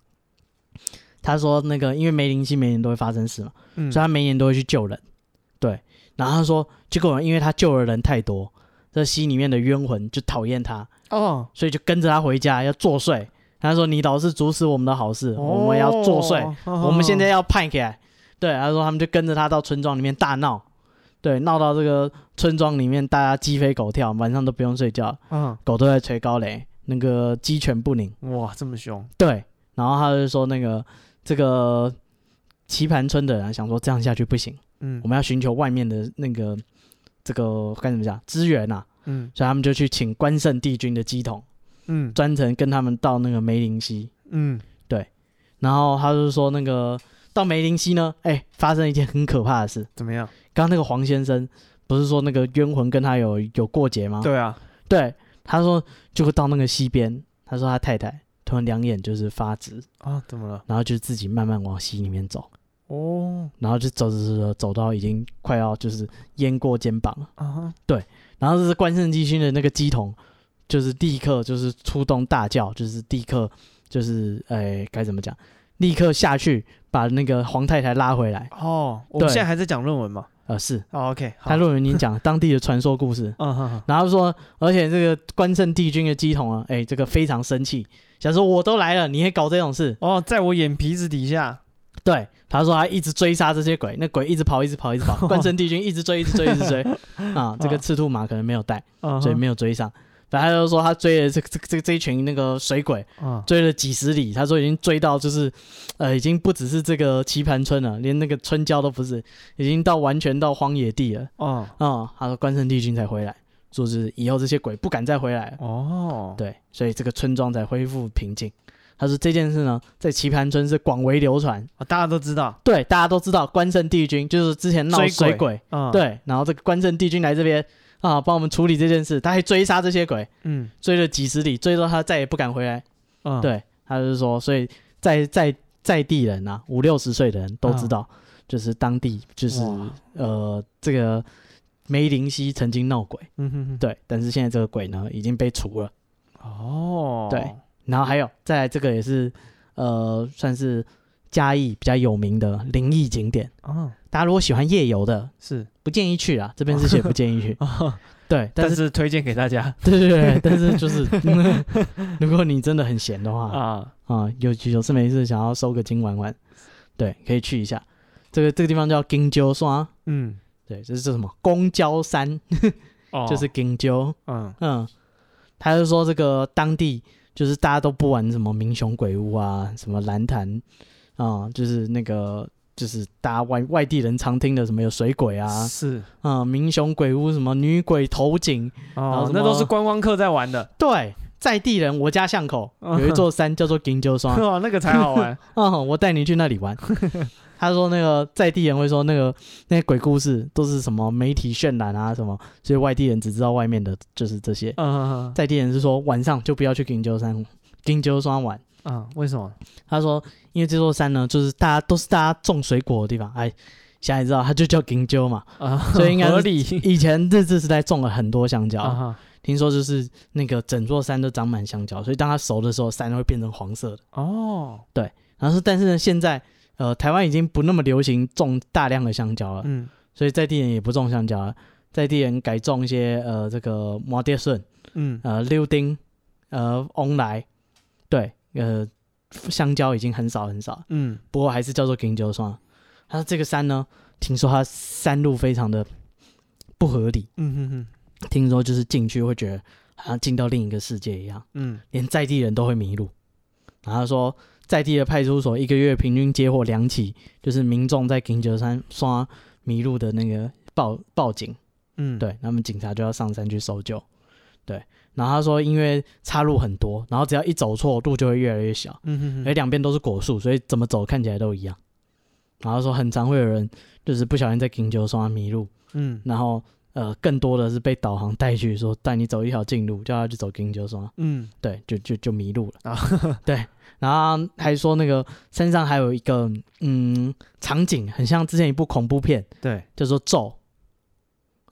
他说那个因为梅林溪每年都会发生事嘛，嗯、所以他每年都会去救人，对。然后他说，结果因为他救的人太多，这溪里面的冤魂就讨厌他，哦，所以就跟着他回家要作祟。他说：“你老是阻止我们的好事，哦、我们要作祟，哦、我们现在要派起来。”对，他说他们就跟着他到村庄里面大闹，对，闹到这个村庄里面大家鸡飞狗跳，晚上都不用睡觉，嗯，狗都在吹狗螺。那个鸡犬不宁，哇，这么凶！对，然后他就说那个这个棋盘村的人想说这样下去不行，嗯，我们要寻求外面的那个这个该怎么讲资源啊，嗯，所以他们就去请关圣帝君的鸡童，嗯，专程跟他们到那个梅林溪，嗯，对，然后他就说那个到梅林溪呢，哎，发生一件很可怕的事，怎么样？刚刚那个黄先生不是说那个冤魂跟他有有过节吗？对啊，对。他说，就会到那个溪边。他说他太太突然两眼就是发直啊，怎么了？然后就自己慢慢往溪里面走。哦，然后就走走走走走到已经快要就是淹过肩膀了。啊哈，对。然后就是关圣帝君的那个机童，就是立刻就是出动大叫，就是立刻就是哎该怎么讲？立刻下去把那个黄太太拉回来。哦，我们现在还在讲论文吗？呃，是哦，OK，他论文已经讲当地的传说故事，嗯哼，然后说，而且这个关圣帝君的鸡童啊，哎，这个非常生气，想说我都来了，你还搞这种事？哦，在我眼皮子底下，对，他说他一直追杀这些鬼，那鬼一直跑，一直跑，一直跑，关圣帝君一直追，一直追，一直追，啊，这个赤兔马可能没有带，所以没有追上，反正他就说他追了这这这这一群那个水鬼，嗯，追了几十里，他说已经追到就是，呃，已经不只是这个棋盘村了，连那个村郊都不是，已经到完全到荒野地了。哦，嗯，他说关圣帝君才回来，说是以后这些鬼不敢再回来。哦，对，所以这个村庄才恢复平静。他说这件事呢，在棋盘村是广为流传，大家都知道。对，大家都知道关圣帝君就是之前闹水鬼，嗯，对，然后这个关圣帝君来这边。啊，帮我们处理这件事，他还追杀这些鬼，嗯，追了几十里，追到他再也不敢回来。嗯，对，他就是说，所以在在在地人啊，五六十岁的人都知道，嗯、就是当地就是呃这个梅林溪曾经闹鬼，嗯哼哼，对，但是现在这个鬼呢已经被除了。哦，对，然后还有再来这个也是呃算是嘉义比较有名的灵异景点。哦。大家如果喜欢夜游的，是不建议去啊。这边是写不建议去，对，但是推荐给大家。对对对，但是就是，如果你真的很闲的话啊啊，有有事没事想要收个金玩玩，对，可以去一下。这个这个地方叫金鸠山，嗯，对，这是叫什么？公交山，就是金鸠，嗯嗯。他就说这个当地就是大家都不玩什么民雄鬼屋啊，什么蓝潭啊，就是那个。就是大家外外地人常听的什么有水鬼啊，是啊、嗯，民雄鬼屋什么女鬼投井，哦，那都是观光客在玩的。对，在地人，我家巷口有一座山叫做金鸠山，哦，那个才好玩。嗯，我带你去那里玩。他说那个在地人会说那个那些鬼故事都是什么媒体渲染啊什么，所以外地人只知道外面的就是这些。嗯，在地人是说晚上就不要去金鸠山，金鸠山玩。嗯，为什么？他说，因为这座山呢，就是大家都是大家种水果的地方。哎，现在知道它就叫金鸠嘛，啊，所以应该合理。以前日治时代种了很多香蕉，啊、听说就是那个整座山都长满香蕉，所以当它熟的时候，山会变成黄色的。哦，对。然后是，但是呢，现在呃，台湾已经不那么流行种大量的香蕉了，嗯，所以在地人也不种香蕉了，在地人改种一些呃这个麻蝶笋，嗯，呃溜丁，呃翁来，对。呃，香蕉已经很少很少，嗯，不过还是叫做金鸠山。他说这个山呢，听说它山路非常的不合理，嗯哼哼，听说就是进去会觉得好像进到另一个世界一样，嗯，连在地人都会迷路。然后他说，在地的派出所一个月平均接获两起，就是民众在金鸠山刷迷路的那个报报警，嗯，对，那么警察就要上山去搜救，对。然后他说，因为岔路很多，然后只要一走错，路就会越来越小。嗯哼哼。而两边都是果树，所以怎么走看起来都一样。然后说，很常会有人就是不小心在金鸠山迷路。嗯。然后呃，更多的是被导航带去，说带你走一条近路，叫他去走金鸠山。嗯。对，就就就迷路了。啊。对。然后还说那个山上还有一个嗯场景，很像之前一部恐怖片。对。叫做咒。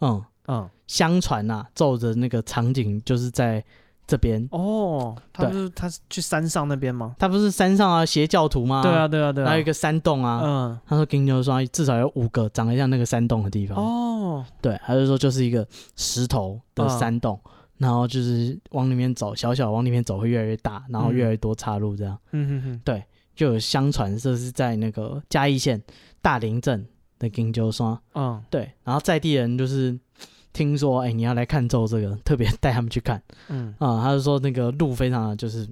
嗯。嗯，相传呐、啊，咒的那个场景就是在这边哦。他不是他是去山上那边吗？他不是山上啊，邪教徒吗？对啊，对啊，对啊。还有一个山洞啊。嗯。他说金牛双至少有五个长得像那个山洞的地方。哦。对，他就说就是一个石头的山洞，嗯、然后就是往里面走，小小往里面走会越来越大，然后越来越多岔路这样。嗯哼哼。对，就有相传这是在那个嘉义县大林镇的金牛山。嗯。对，然后在地人就是。听说哎、欸，你要来看咒这个，特别带他们去看。嗯啊，他就说那个路非常的就是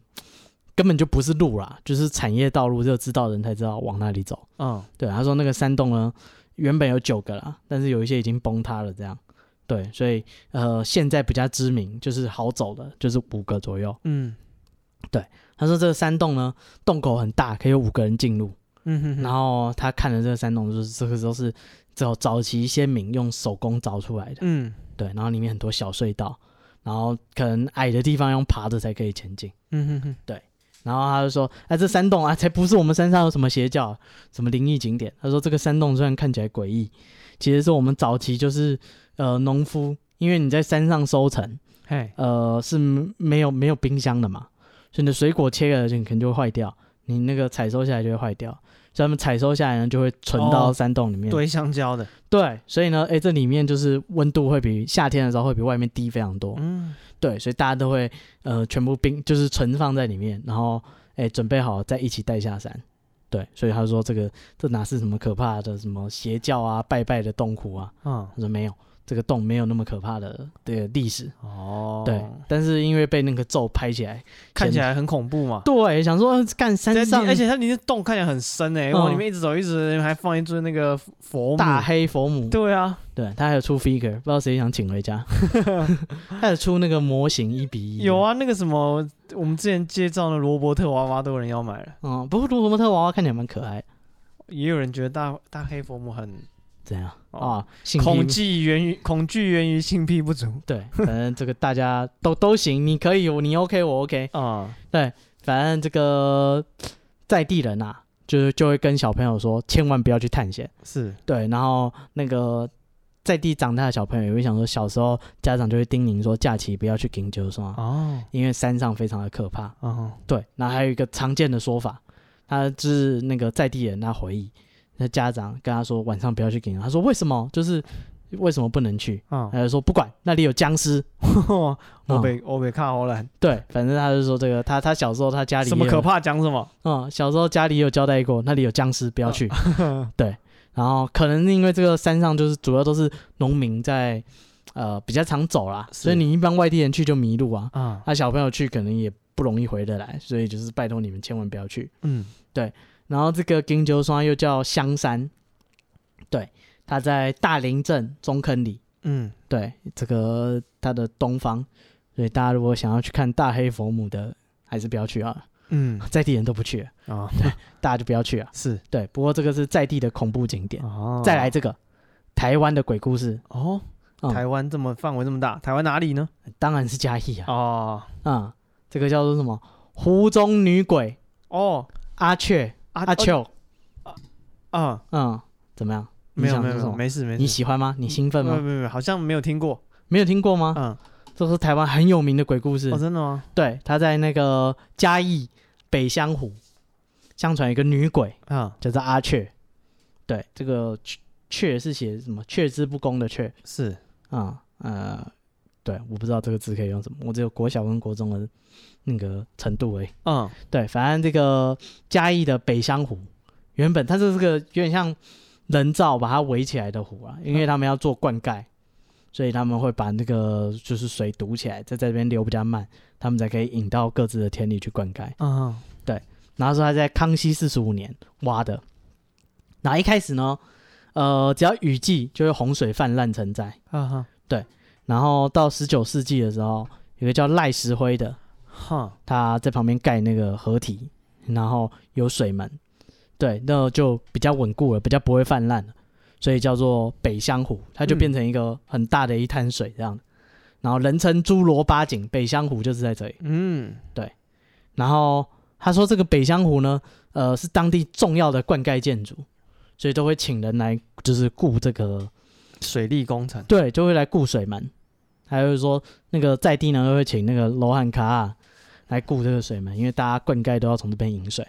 根本就不是路啦，就是产业道路，只有知道人才知道往哪里走。嗯，对，他说那个山洞呢，原本有九个啦，但是有一些已经崩塌了，这样。对，所以呃，现在比较知名就是好走的，就是五个左右。嗯，对，他说这个山洞呢，洞口很大，可以有五个人进入。嗯哼哼，然后他看的这个山洞，就是这个时候是。早早期先民用手工凿出来的，嗯，对，然后里面很多小隧道，然后可能矮的地方用爬着才可以前进，嗯哼哼，对，然后他就说，哎，这山洞啊，才不是我们山上有什么邪教，什么灵异景点。他说这个山洞虽然看起来诡异，其实是我们早期就是呃农夫，因为你在山上收成，嘿，呃是没有没有冰箱的嘛，所以你的水果切了就可能就会坏掉，你那个采收下来就会坏掉。所以他们采收下来呢，就会存到山洞里面。堆香蕉的。对，所以呢，哎，这里面就是温度会比夏天的时候会比外面低非常多。嗯，对，所以大家都会呃全部冰就是存放在里面，然后哎准备好再一起带下山。对，所以他说这个这哪是什么可怕的什么邪教啊拜拜的洞窟啊？嗯，他说没有，这个洞没有那么可怕的这个历史哦，对，但是因为被那个咒拍起来，看起来很恐怖嘛。对，想说干山上，而且它里面洞看起来很深诶，往里面一直走，一直还放一尊那个佛母，大黑佛母。对啊，对，他还有出 figure，不知道谁想请回家。他有出那个模型一比一。有啊，那个什么，我们之前介绍的罗伯特娃娃都有人要买了。嗯，不过罗伯特娃娃看起来蛮可爱。也有人觉得大大黑佛母很。怎样啊？恐惧源于恐惧源于性癖不足。对，反正这个大家都都行，你可以，你 OK，我 OK 啊。对，反正这个在地人呐，就是就会跟小朋友说，千万不要去探险。是对，然后那个在地长大的小朋友也会想说，小时候家长就会叮咛说，假期不要去金九双哦，因为山上非常的可怕。哦，对，那还有一个常见的说法，他是那个在地人他回忆。那家长跟他说晚上不要去给他，他说为什么？就是为什么不能去？啊，他就说不管那里有僵尸。我被我被看好了。对，反正他就说这个，他他小时候他家里什么可怕讲什么？嗯，小时候家里有交代过，那里有僵尸不要去。对，然后可能因为这个山上就是主要都是农民在呃比较常走啦，所以你一般外地人去就迷路啊。啊，那小朋友去可能也不容易回得来，所以就是拜托你们千万不要去。嗯，对。然后这个金鸠山又叫香山，对，它在大林镇中坑里，嗯，对，这个它的东方，所以大家如果想要去看大黑佛母的，还是不要去啊，嗯，在地人都不去啊，哦、对，大家就不要去啊，是。对，不过这个是在地的恐怖景点，哦，再来这个台湾的鬼故事。哦，嗯、台湾这么范围这么大，台湾哪里呢？当然是嘉义啊，哦，嗯，这个叫做什么？湖中女鬼哦，阿雀。阿秋，啊，嗯嗯，怎么样？没有没有，没事没事。你喜欢吗？你兴奋吗？没有没有，好像没有听过，没有听过吗？嗯，这是台湾很有名的鬼故事。哦，真的吗？对，他在那个嘉义北香湖，相传一个女鬼啊，叫做阿雀。对，这个雀是写什么？雀之不恭的雀。是啊，呃，对，我不知道这个字可以用什么，我只有国小跟国中的。那个程度诶，嗯，对，反正这个嘉义的北香湖，原本它是这个有点像人造把它围起来的湖啊，因为他们要做灌溉，所以他们会把那个就是水堵起来，在这边流比较慢，他们才可以引到各自的田里去灌溉。嗯，对，然后说他在康熙四十五年挖的，那一开始呢，呃，只要雨季就会洪水泛滥成灾。啊哈，对，然后到十九世纪的时候，有个叫赖石灰的。哈，他在旁边盖那个河堤，然后有水门，对，那就比较稳固了，比较不会泛滥了，所以叫做北香湖，它就变成一个很大的一滩水这样，嗯、然后人称侏罗八景，北香湖就是在这里。嗯，对。然后他说这个北香湖呢，呃，是当地重要的灌溉建筑，所以都会请人来，就是雇这个水利工程。对，就会来雇水门，还有说那个在地呢，都会请那个罗汉脚。来顾这个水门，因为大家灌溉都要从这边引水，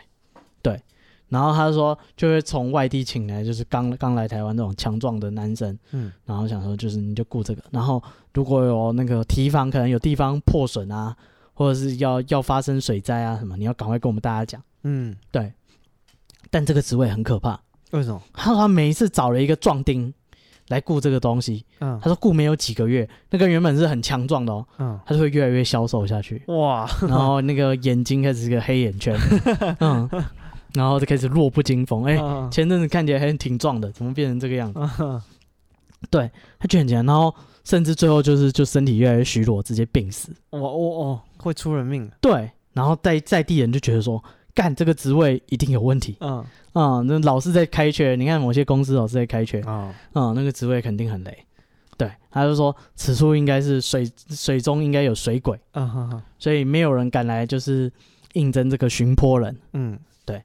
对。然后他说，就会从外地请来，就是刚刚来台湾这种强壮的男生，嗯。然后想说，就是你就顾这个。然后如果有那个堤防，可能有地方破损啊，或者是要要发生水灾啊什么，你要赶快跟我们大家讲，嗯，对。但这个职位很可怕，为什么？他说他每一次找了一个壮丁。来顾这个东西，嗯，他说顾没有几个月，那个原本是很强壮的哦，嗯，他就会越来越消瘦下去，哇，然后那个眼睛开始是个黑眼圈，嗯，然后就开始弱不禁风，哎，前阵子看起来还挺壮的，怎么变成这个样子？对，他就很强，然后甚至最后就是就身体越来越虚弱，直接病死，哇哦哦，会出人命，对，然后在在地人就觉得说，干这个职位一定有问题，嗯。啊、嗯，那老是在开缺，你看某些公司老是在开缺，啊、嗯，嗯，那个职位肯定很累。对，他就说此处应该是水水中应该有水鬼，啊哈哈，所以没有人敢来就是应征这个巡坡人。嗯，对。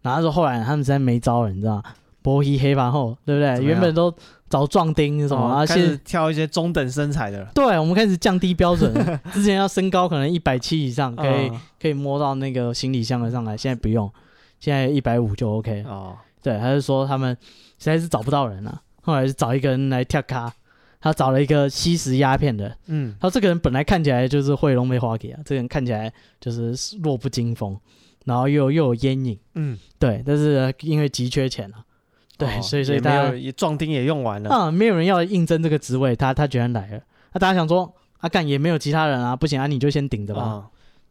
然后他说后来他们实在没招了，你知道吗？波黑黑板后，对不对？原本都找壮丁什么，而且、哦、挑一些中等身材的。对，我们开始降低标准，之前要身高可能一百七以上，可以、嗯、可以摸到那个行李箱的上来，现在不用。现在一百五就 OK 哦，对，他就说他们实在是找不到人了，啊，后来是找一个人来跳卡，他找了一个吸食鸦片的，嗯，他说这个人本来看起来就是会龙梅花给啊，这个人看起来就是弱不禁风，然后又又有烟瘾，嗯，对，但是因为急缺钱啊，对，所以所以大家也壮丁也用完了啊，没有人要应征这个职位，他他居然来了。那大家想说，啊干也没有其他人啊，不行啊，你就先顶着吧。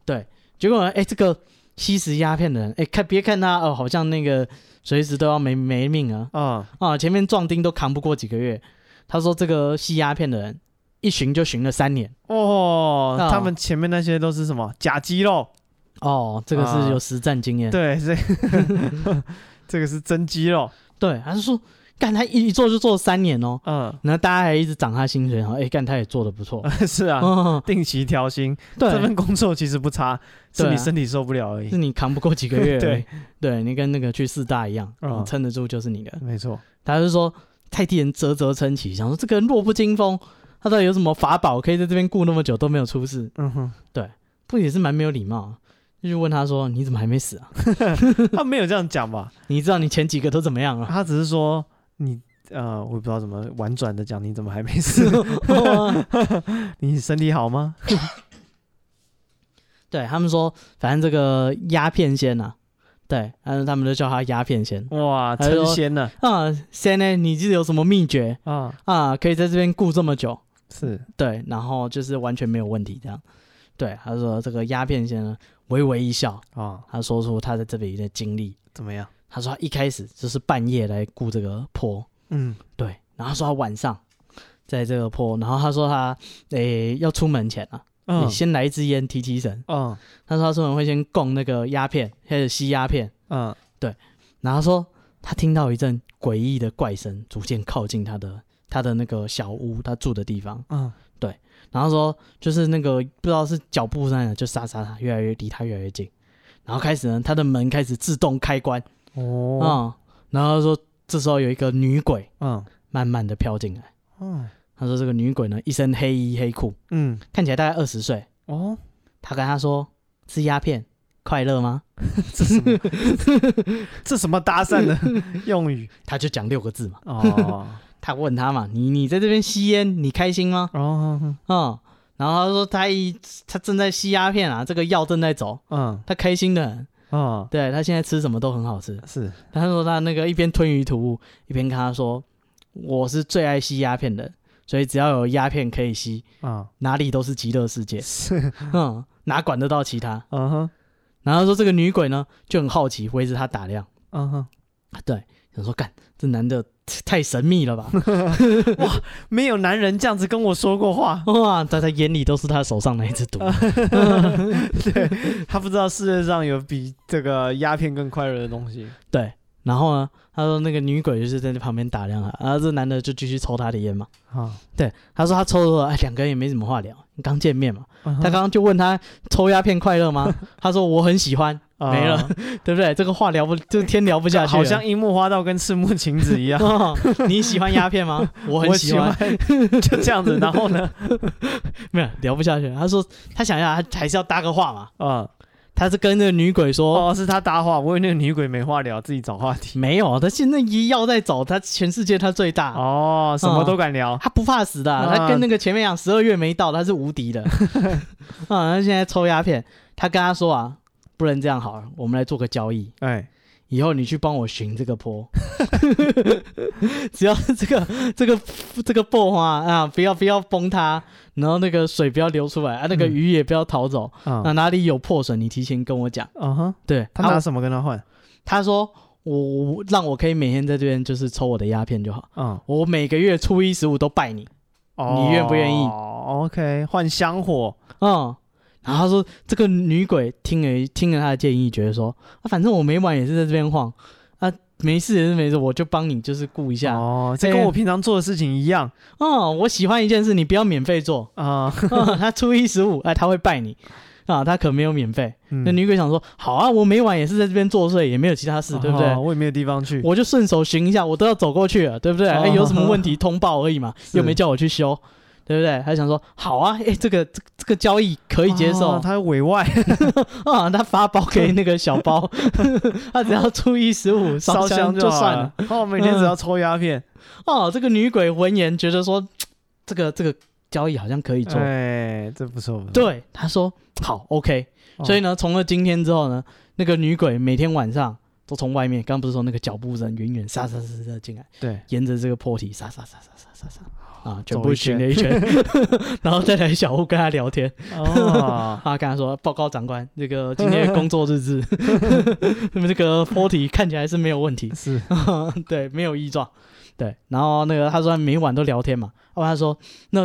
对，结果哎，这个吸食鸦片的人，哎，看别看他哦，好像那个随时都要没没命啊。啊啊，前面壮丁都扛不过几个月，他说这个吸鸦片的人。一巡就巡了三年哦，他们前面那些都是什么假肌肉哦，这个是有实战经验，对，这 这个是真肌肉，对，还是说干他一做就做了三年哦，嗯，然后大家还一直涨他薪水，然后哎干他也做的不错，是啊，定期调薪，对，这份工作其实不差，是你身体受不了而已，是你扛不过几个月，对，对你跟那个去四大一样，撑得住就是你的，没错，他就说太替人啧啧称奇，想说这个人弱不禁风。他到底有什么法宝可以在这边顾那么久都没有出事？嗯哼，对，不也是蛮没有礼貌？就问他说：“你怎么还没死啊？” 他没有这样讲吧？你知道你前几个都怎么样啊？他只是说你呃，我也不知道怎么婉转的讲，你怎么还没死？你身体好吗？对他们说，反正这个鸦片仙呐，对，但是他们都叫他鸦片仙。哇，成仙了啊！仙呢？你记得有什么秘诀啊？啊，可以在这边顾这么久？是对，然后就是完全没有问题这样。对，他说这个鸦片先生，微微一笑啊，他说出他在这里的经历。怎么样？他说他一开始就是半夜来顾这个坡，嗯，对，然后他说他晚上在这个坡，然后他说他诶要出门前啊，你先来一支烟提提神，嗯，他说他出门会先供那个鸦片，开始吸鸦片，嗯，对，然后说他听到一阵诡异的怪声逐渐靠近他的。他的那个小屋，他住的地方，嗯，对，然后说就是那个不知道是脚步声呢，就沙沙沙，越来越离他越来越近，然后开始呢，他的门开始自动开关，哦，嗯，然后说这时候有一个女鬼，嗯，慢慢的飘进来，嗯，他说这个女鬼呢，一身黑衣黑裤，嗯，看起来大概二十岁，哦，他跟他说吃鸦片快乐吗？这什么？这什么搭讪的用语？他就讲六个字嘛，哦。他问他嘛，你你在这边吸烟，你开心吗？哦，嗯，然后他说他一他正在吸鸦片啊，这个药正在走，嗯，他开心的很，嗯，对他现在吃什么都很好吃，是。他说他那个一边吞云吐雾，一边跟他说，我是最爱吸鸦片的，所以只要有鸦片可以吸，啊，哪里都是极乐世界，是，嗯，哪管得到其他？嗯哼。然后说这个女鬼呢就很好奇，围着他打量，嗯哼，对，想说干这男的。太神秘了吧！哇，没有男人这样子跟我说过话 哇，在他眼里都是他手上那一只毒。对，他不知道世界上有比这个鸦片更快乐的东西。对，然后呢，他说那个女鬼就是在那旁边打量他，然后这男的就继续抽他的烟嘛。啊，对，他说他抽了，哎，两个人也没什么话聊，刚见面嘛。他刚刚就问他抽鸦片快乐吗？他说我很喜欢。没了，对不对？这个话聊不，就天聊不下去。好像樱木花道跟赤木晴子一样。你喜欢鸦片吗？我很喜欢。就这样子，然后呢？没有聊不下去。他说他想要，他还是要搭个话嘛。嗯，他是跟那个女鬼说，哦，是他搭话。我以为那个女鬼没话聊，自己找话题。没有，他现在一要在走，他全世界他最大。哦，什么都敢聊，他不怕死的。他跟那个前面讲，十二月没到，他是无敌的。啊，他现在抽鸦片，他跟他说啊。不能这样好了，我们来做个交易。哎，以后你去帮我寻这个坡，只要这个这个这个破花啊，不要不要崩它，然后那个水不要流出来啊，那个鱼也不要逃走。啊、哪里有破损，你提前跟我讲。嗯哼，对，他拿什么跟他换？他说我让我可以每天在这边就是抽我的鸦片就好。嗯，我每个月初一十五都拜你，哦、你愿不愿意？OK，换香火。嗯。然后他说：“这个女鬼听了听了他的建议，觉得说啊，反正我每晚也是在这边晃啊，没事也是没事，我就帮你就是顾一下哦，这跟我平常做的事情一样哦。我喜欢一件事，你不要免费做啊。他初一十五，哎，他会拜你啊，他可没有免费。那女鬼想说，好啊，我每晚也是在这边作祟，也没有其他事，对不对？我也没有地方去，我就顺手寻一下，我都要走过去了，对不对？哎，有什么问题通报而已嘛，又没叫我去修。”对不对？他想说好啊，哎，这个这这个交易可以接受。哦、他委外 啊，他发包给那个小包，他只要初一十五烧香就算了。哦，每天只要抽鸦片。哦，这个女鬼闻言觉得说，这个这个交易好像可以做。哎，这不错。不错对，他说好，OK。所以呢，从了今天之后呢，那个女鬼每天晚上。都从外面，刚刚不是说那个脚步声远远沙沙沙沙进来，对，沿着这个坡体沙沙沙沙沙沙沙。啊，全部巡了一圈，然后再来小屋跟他聊天。哦，他跟他说：“报告长官，这个今天工作日志，那么这个坡体看起来是没有问题，是，对，没有异状，对。然后那个他说每晚都聊天嘛，然后他说：那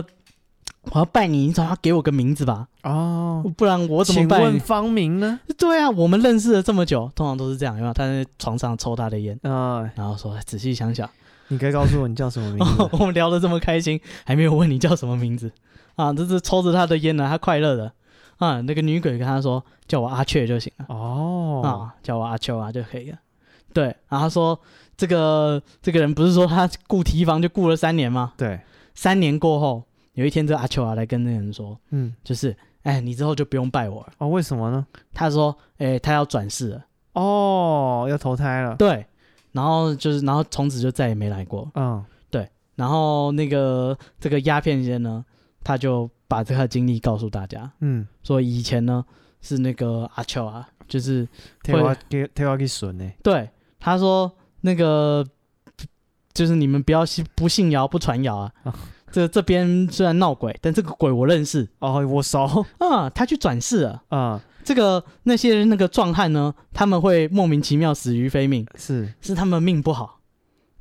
我要拜你，你总要给我个名字吧？哦，不然我怎么办？请问芳名呢？对啊，我们认识了这么久，通常都是这样，因为他在床上抽他的烟啊，然后说仔细想想。”你可以告诉我你叫什么名字？我们聊得这么开心，还没有问你叫什么名字啊？这是抽着他的烟呢，他快乐的啊。那个女鬼跟他说：“叫我阿雀就行了。”哦，啊，叫我阿秋啊就可以了。对，然后他说：“这个这个人不是说他雇提防就雇了三年吗？”对，三年过后，有一天这个阿秋啊来跟那个人说：“嗯，就是哎，你之后就不用拜我了。”哦，为什么呢？他说：“哎，他要转世了。”哦，要投胎了。对。然后就是，然后从此就再也没来过。嗯，对。然后那个这个鸦片仙呢，他就把这个经历告诉大家。嗯，说以前呢是那个阿秋啊，就是会给替我去损呢。对，他说那个就是你们不要信不信谣不传谣啊。啊这这边虽然闹鬼，但这个鬼我认识哦，我熟啊，他去转世了啊。这个那些那个壮汉呢，他们会莫名其妙死于非命，是是他们命不好，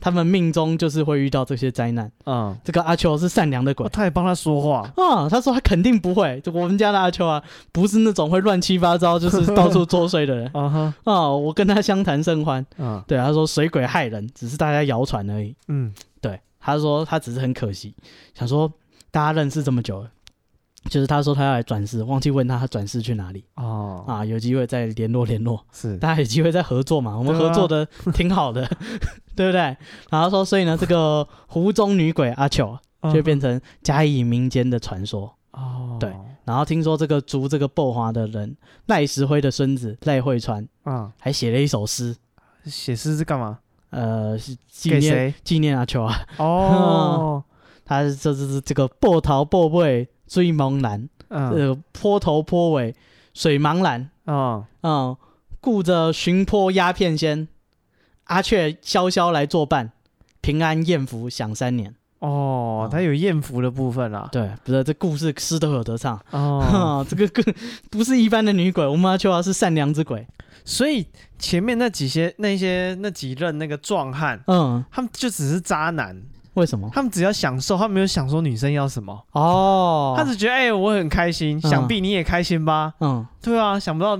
他们命中就是会遇到这些灾难。嗯，这个阿秋是善良的鬼，哦、他也帮他说话啊，他说他肯定不会，就我们家的阿秋啊，不是那种会乱七八糟 就是到处作祟的人。啊哈啊，我跟他相谈甚欢。嗯，对，他说水鬼害人，只是大家谣传而已。嗯，对，他说他只是很可惜，想说大家认识这么久了。就是他说他要来转世，忘记问他他转世去哪里哦啊，有机会再联络联络，是大家有机会再合作嘛？我们合作的 挺好的，对不对？然后说，所以呢，这个湖中女鬼阿巧就变成嘉义民间的传说哦。对，然后听说这个筑这个爆华的人赖石辉的孙子赖慧川啊，还写了一首诗，写诗是干嘛？呃，是纪念纪念阿秋啊。哦，他这这是这个波涛波尾。追茫然，呃，坡头坡尾，水茫然，嗯嗯，顾着寻坡鸦片仙，阿雀萧萧来作伴，平安艳福享三年。哦，他有艳福的部分啊。对，不是这故事诗都有得唱。哦，这个更不是一般的女鬼，我们阿秋啊是善良之鬼。所以前面那几些那些那几任那个壮汉，嗯，他们就只是渣男。为什么？他们只要享受，他没有想说女生要什么哦。他只觉得哎、欸，我很开心，嗯、想必你也开心吧？嗯，对啊，想不到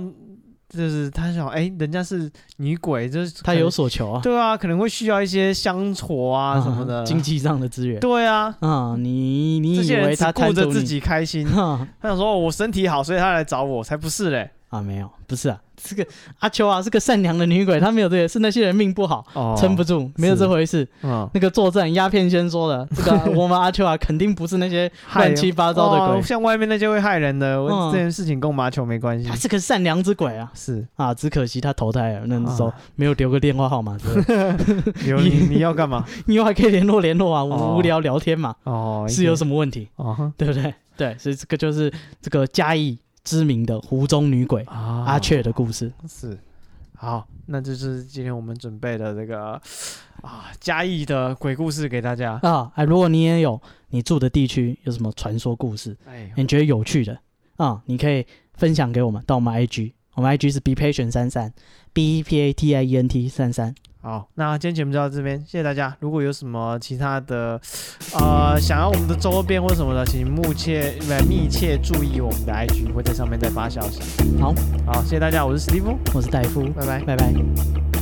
就是他想哎、欸，人家是女鬼，就是他有所求啊。对啊，可能会需要一些香火啊什么的，经济上的资源。对啊，嗯，你你以为他顾着自己开心？他想说我身体好，所以他来找我，才不是嘞。啊，没有，不是啊。这个阿秋啊，是个善良的女鬼，她没有这个，是那些人命不好，撑不住，没有这回事。那个作战鸦片先说的，这个 我们阿秋啊，肯定不是那些乱七八糟的鬼，像外面那些会害人的。我这件事情跟我们阿秋没关系。他是个善良之鬼啊，是啊，只可惜他投胎了，那时候没有留个电话号码。留你你要干嘛？你以后还可以联络联络啊，无聊聊天嘛。哦，是有什么问题？哦，对不对？对，所以这个就是这个嘉义。知名的湖中女鬼、哦、阿雀的故事。是。好，那就是今天我们准备的这个啊嘉义的鬼故事给大家。啊。哎，如果你也有你住的地区有什么传说故事，哎，你觉得有趣的啊，你可以分享给我们到我们 IG，我们 IG 是 be patient 三三 b e p a t i e n t 三三。好，那今天节目就到这边，谢谢大家。如果有什么其他的，呃，想要我们的周边或什么的，请密切来密切注意我们的 IG，会在上面再发消息。好，好，谢谢大家，我是史蒂夫，我是戴夫，拜拜，拜拜。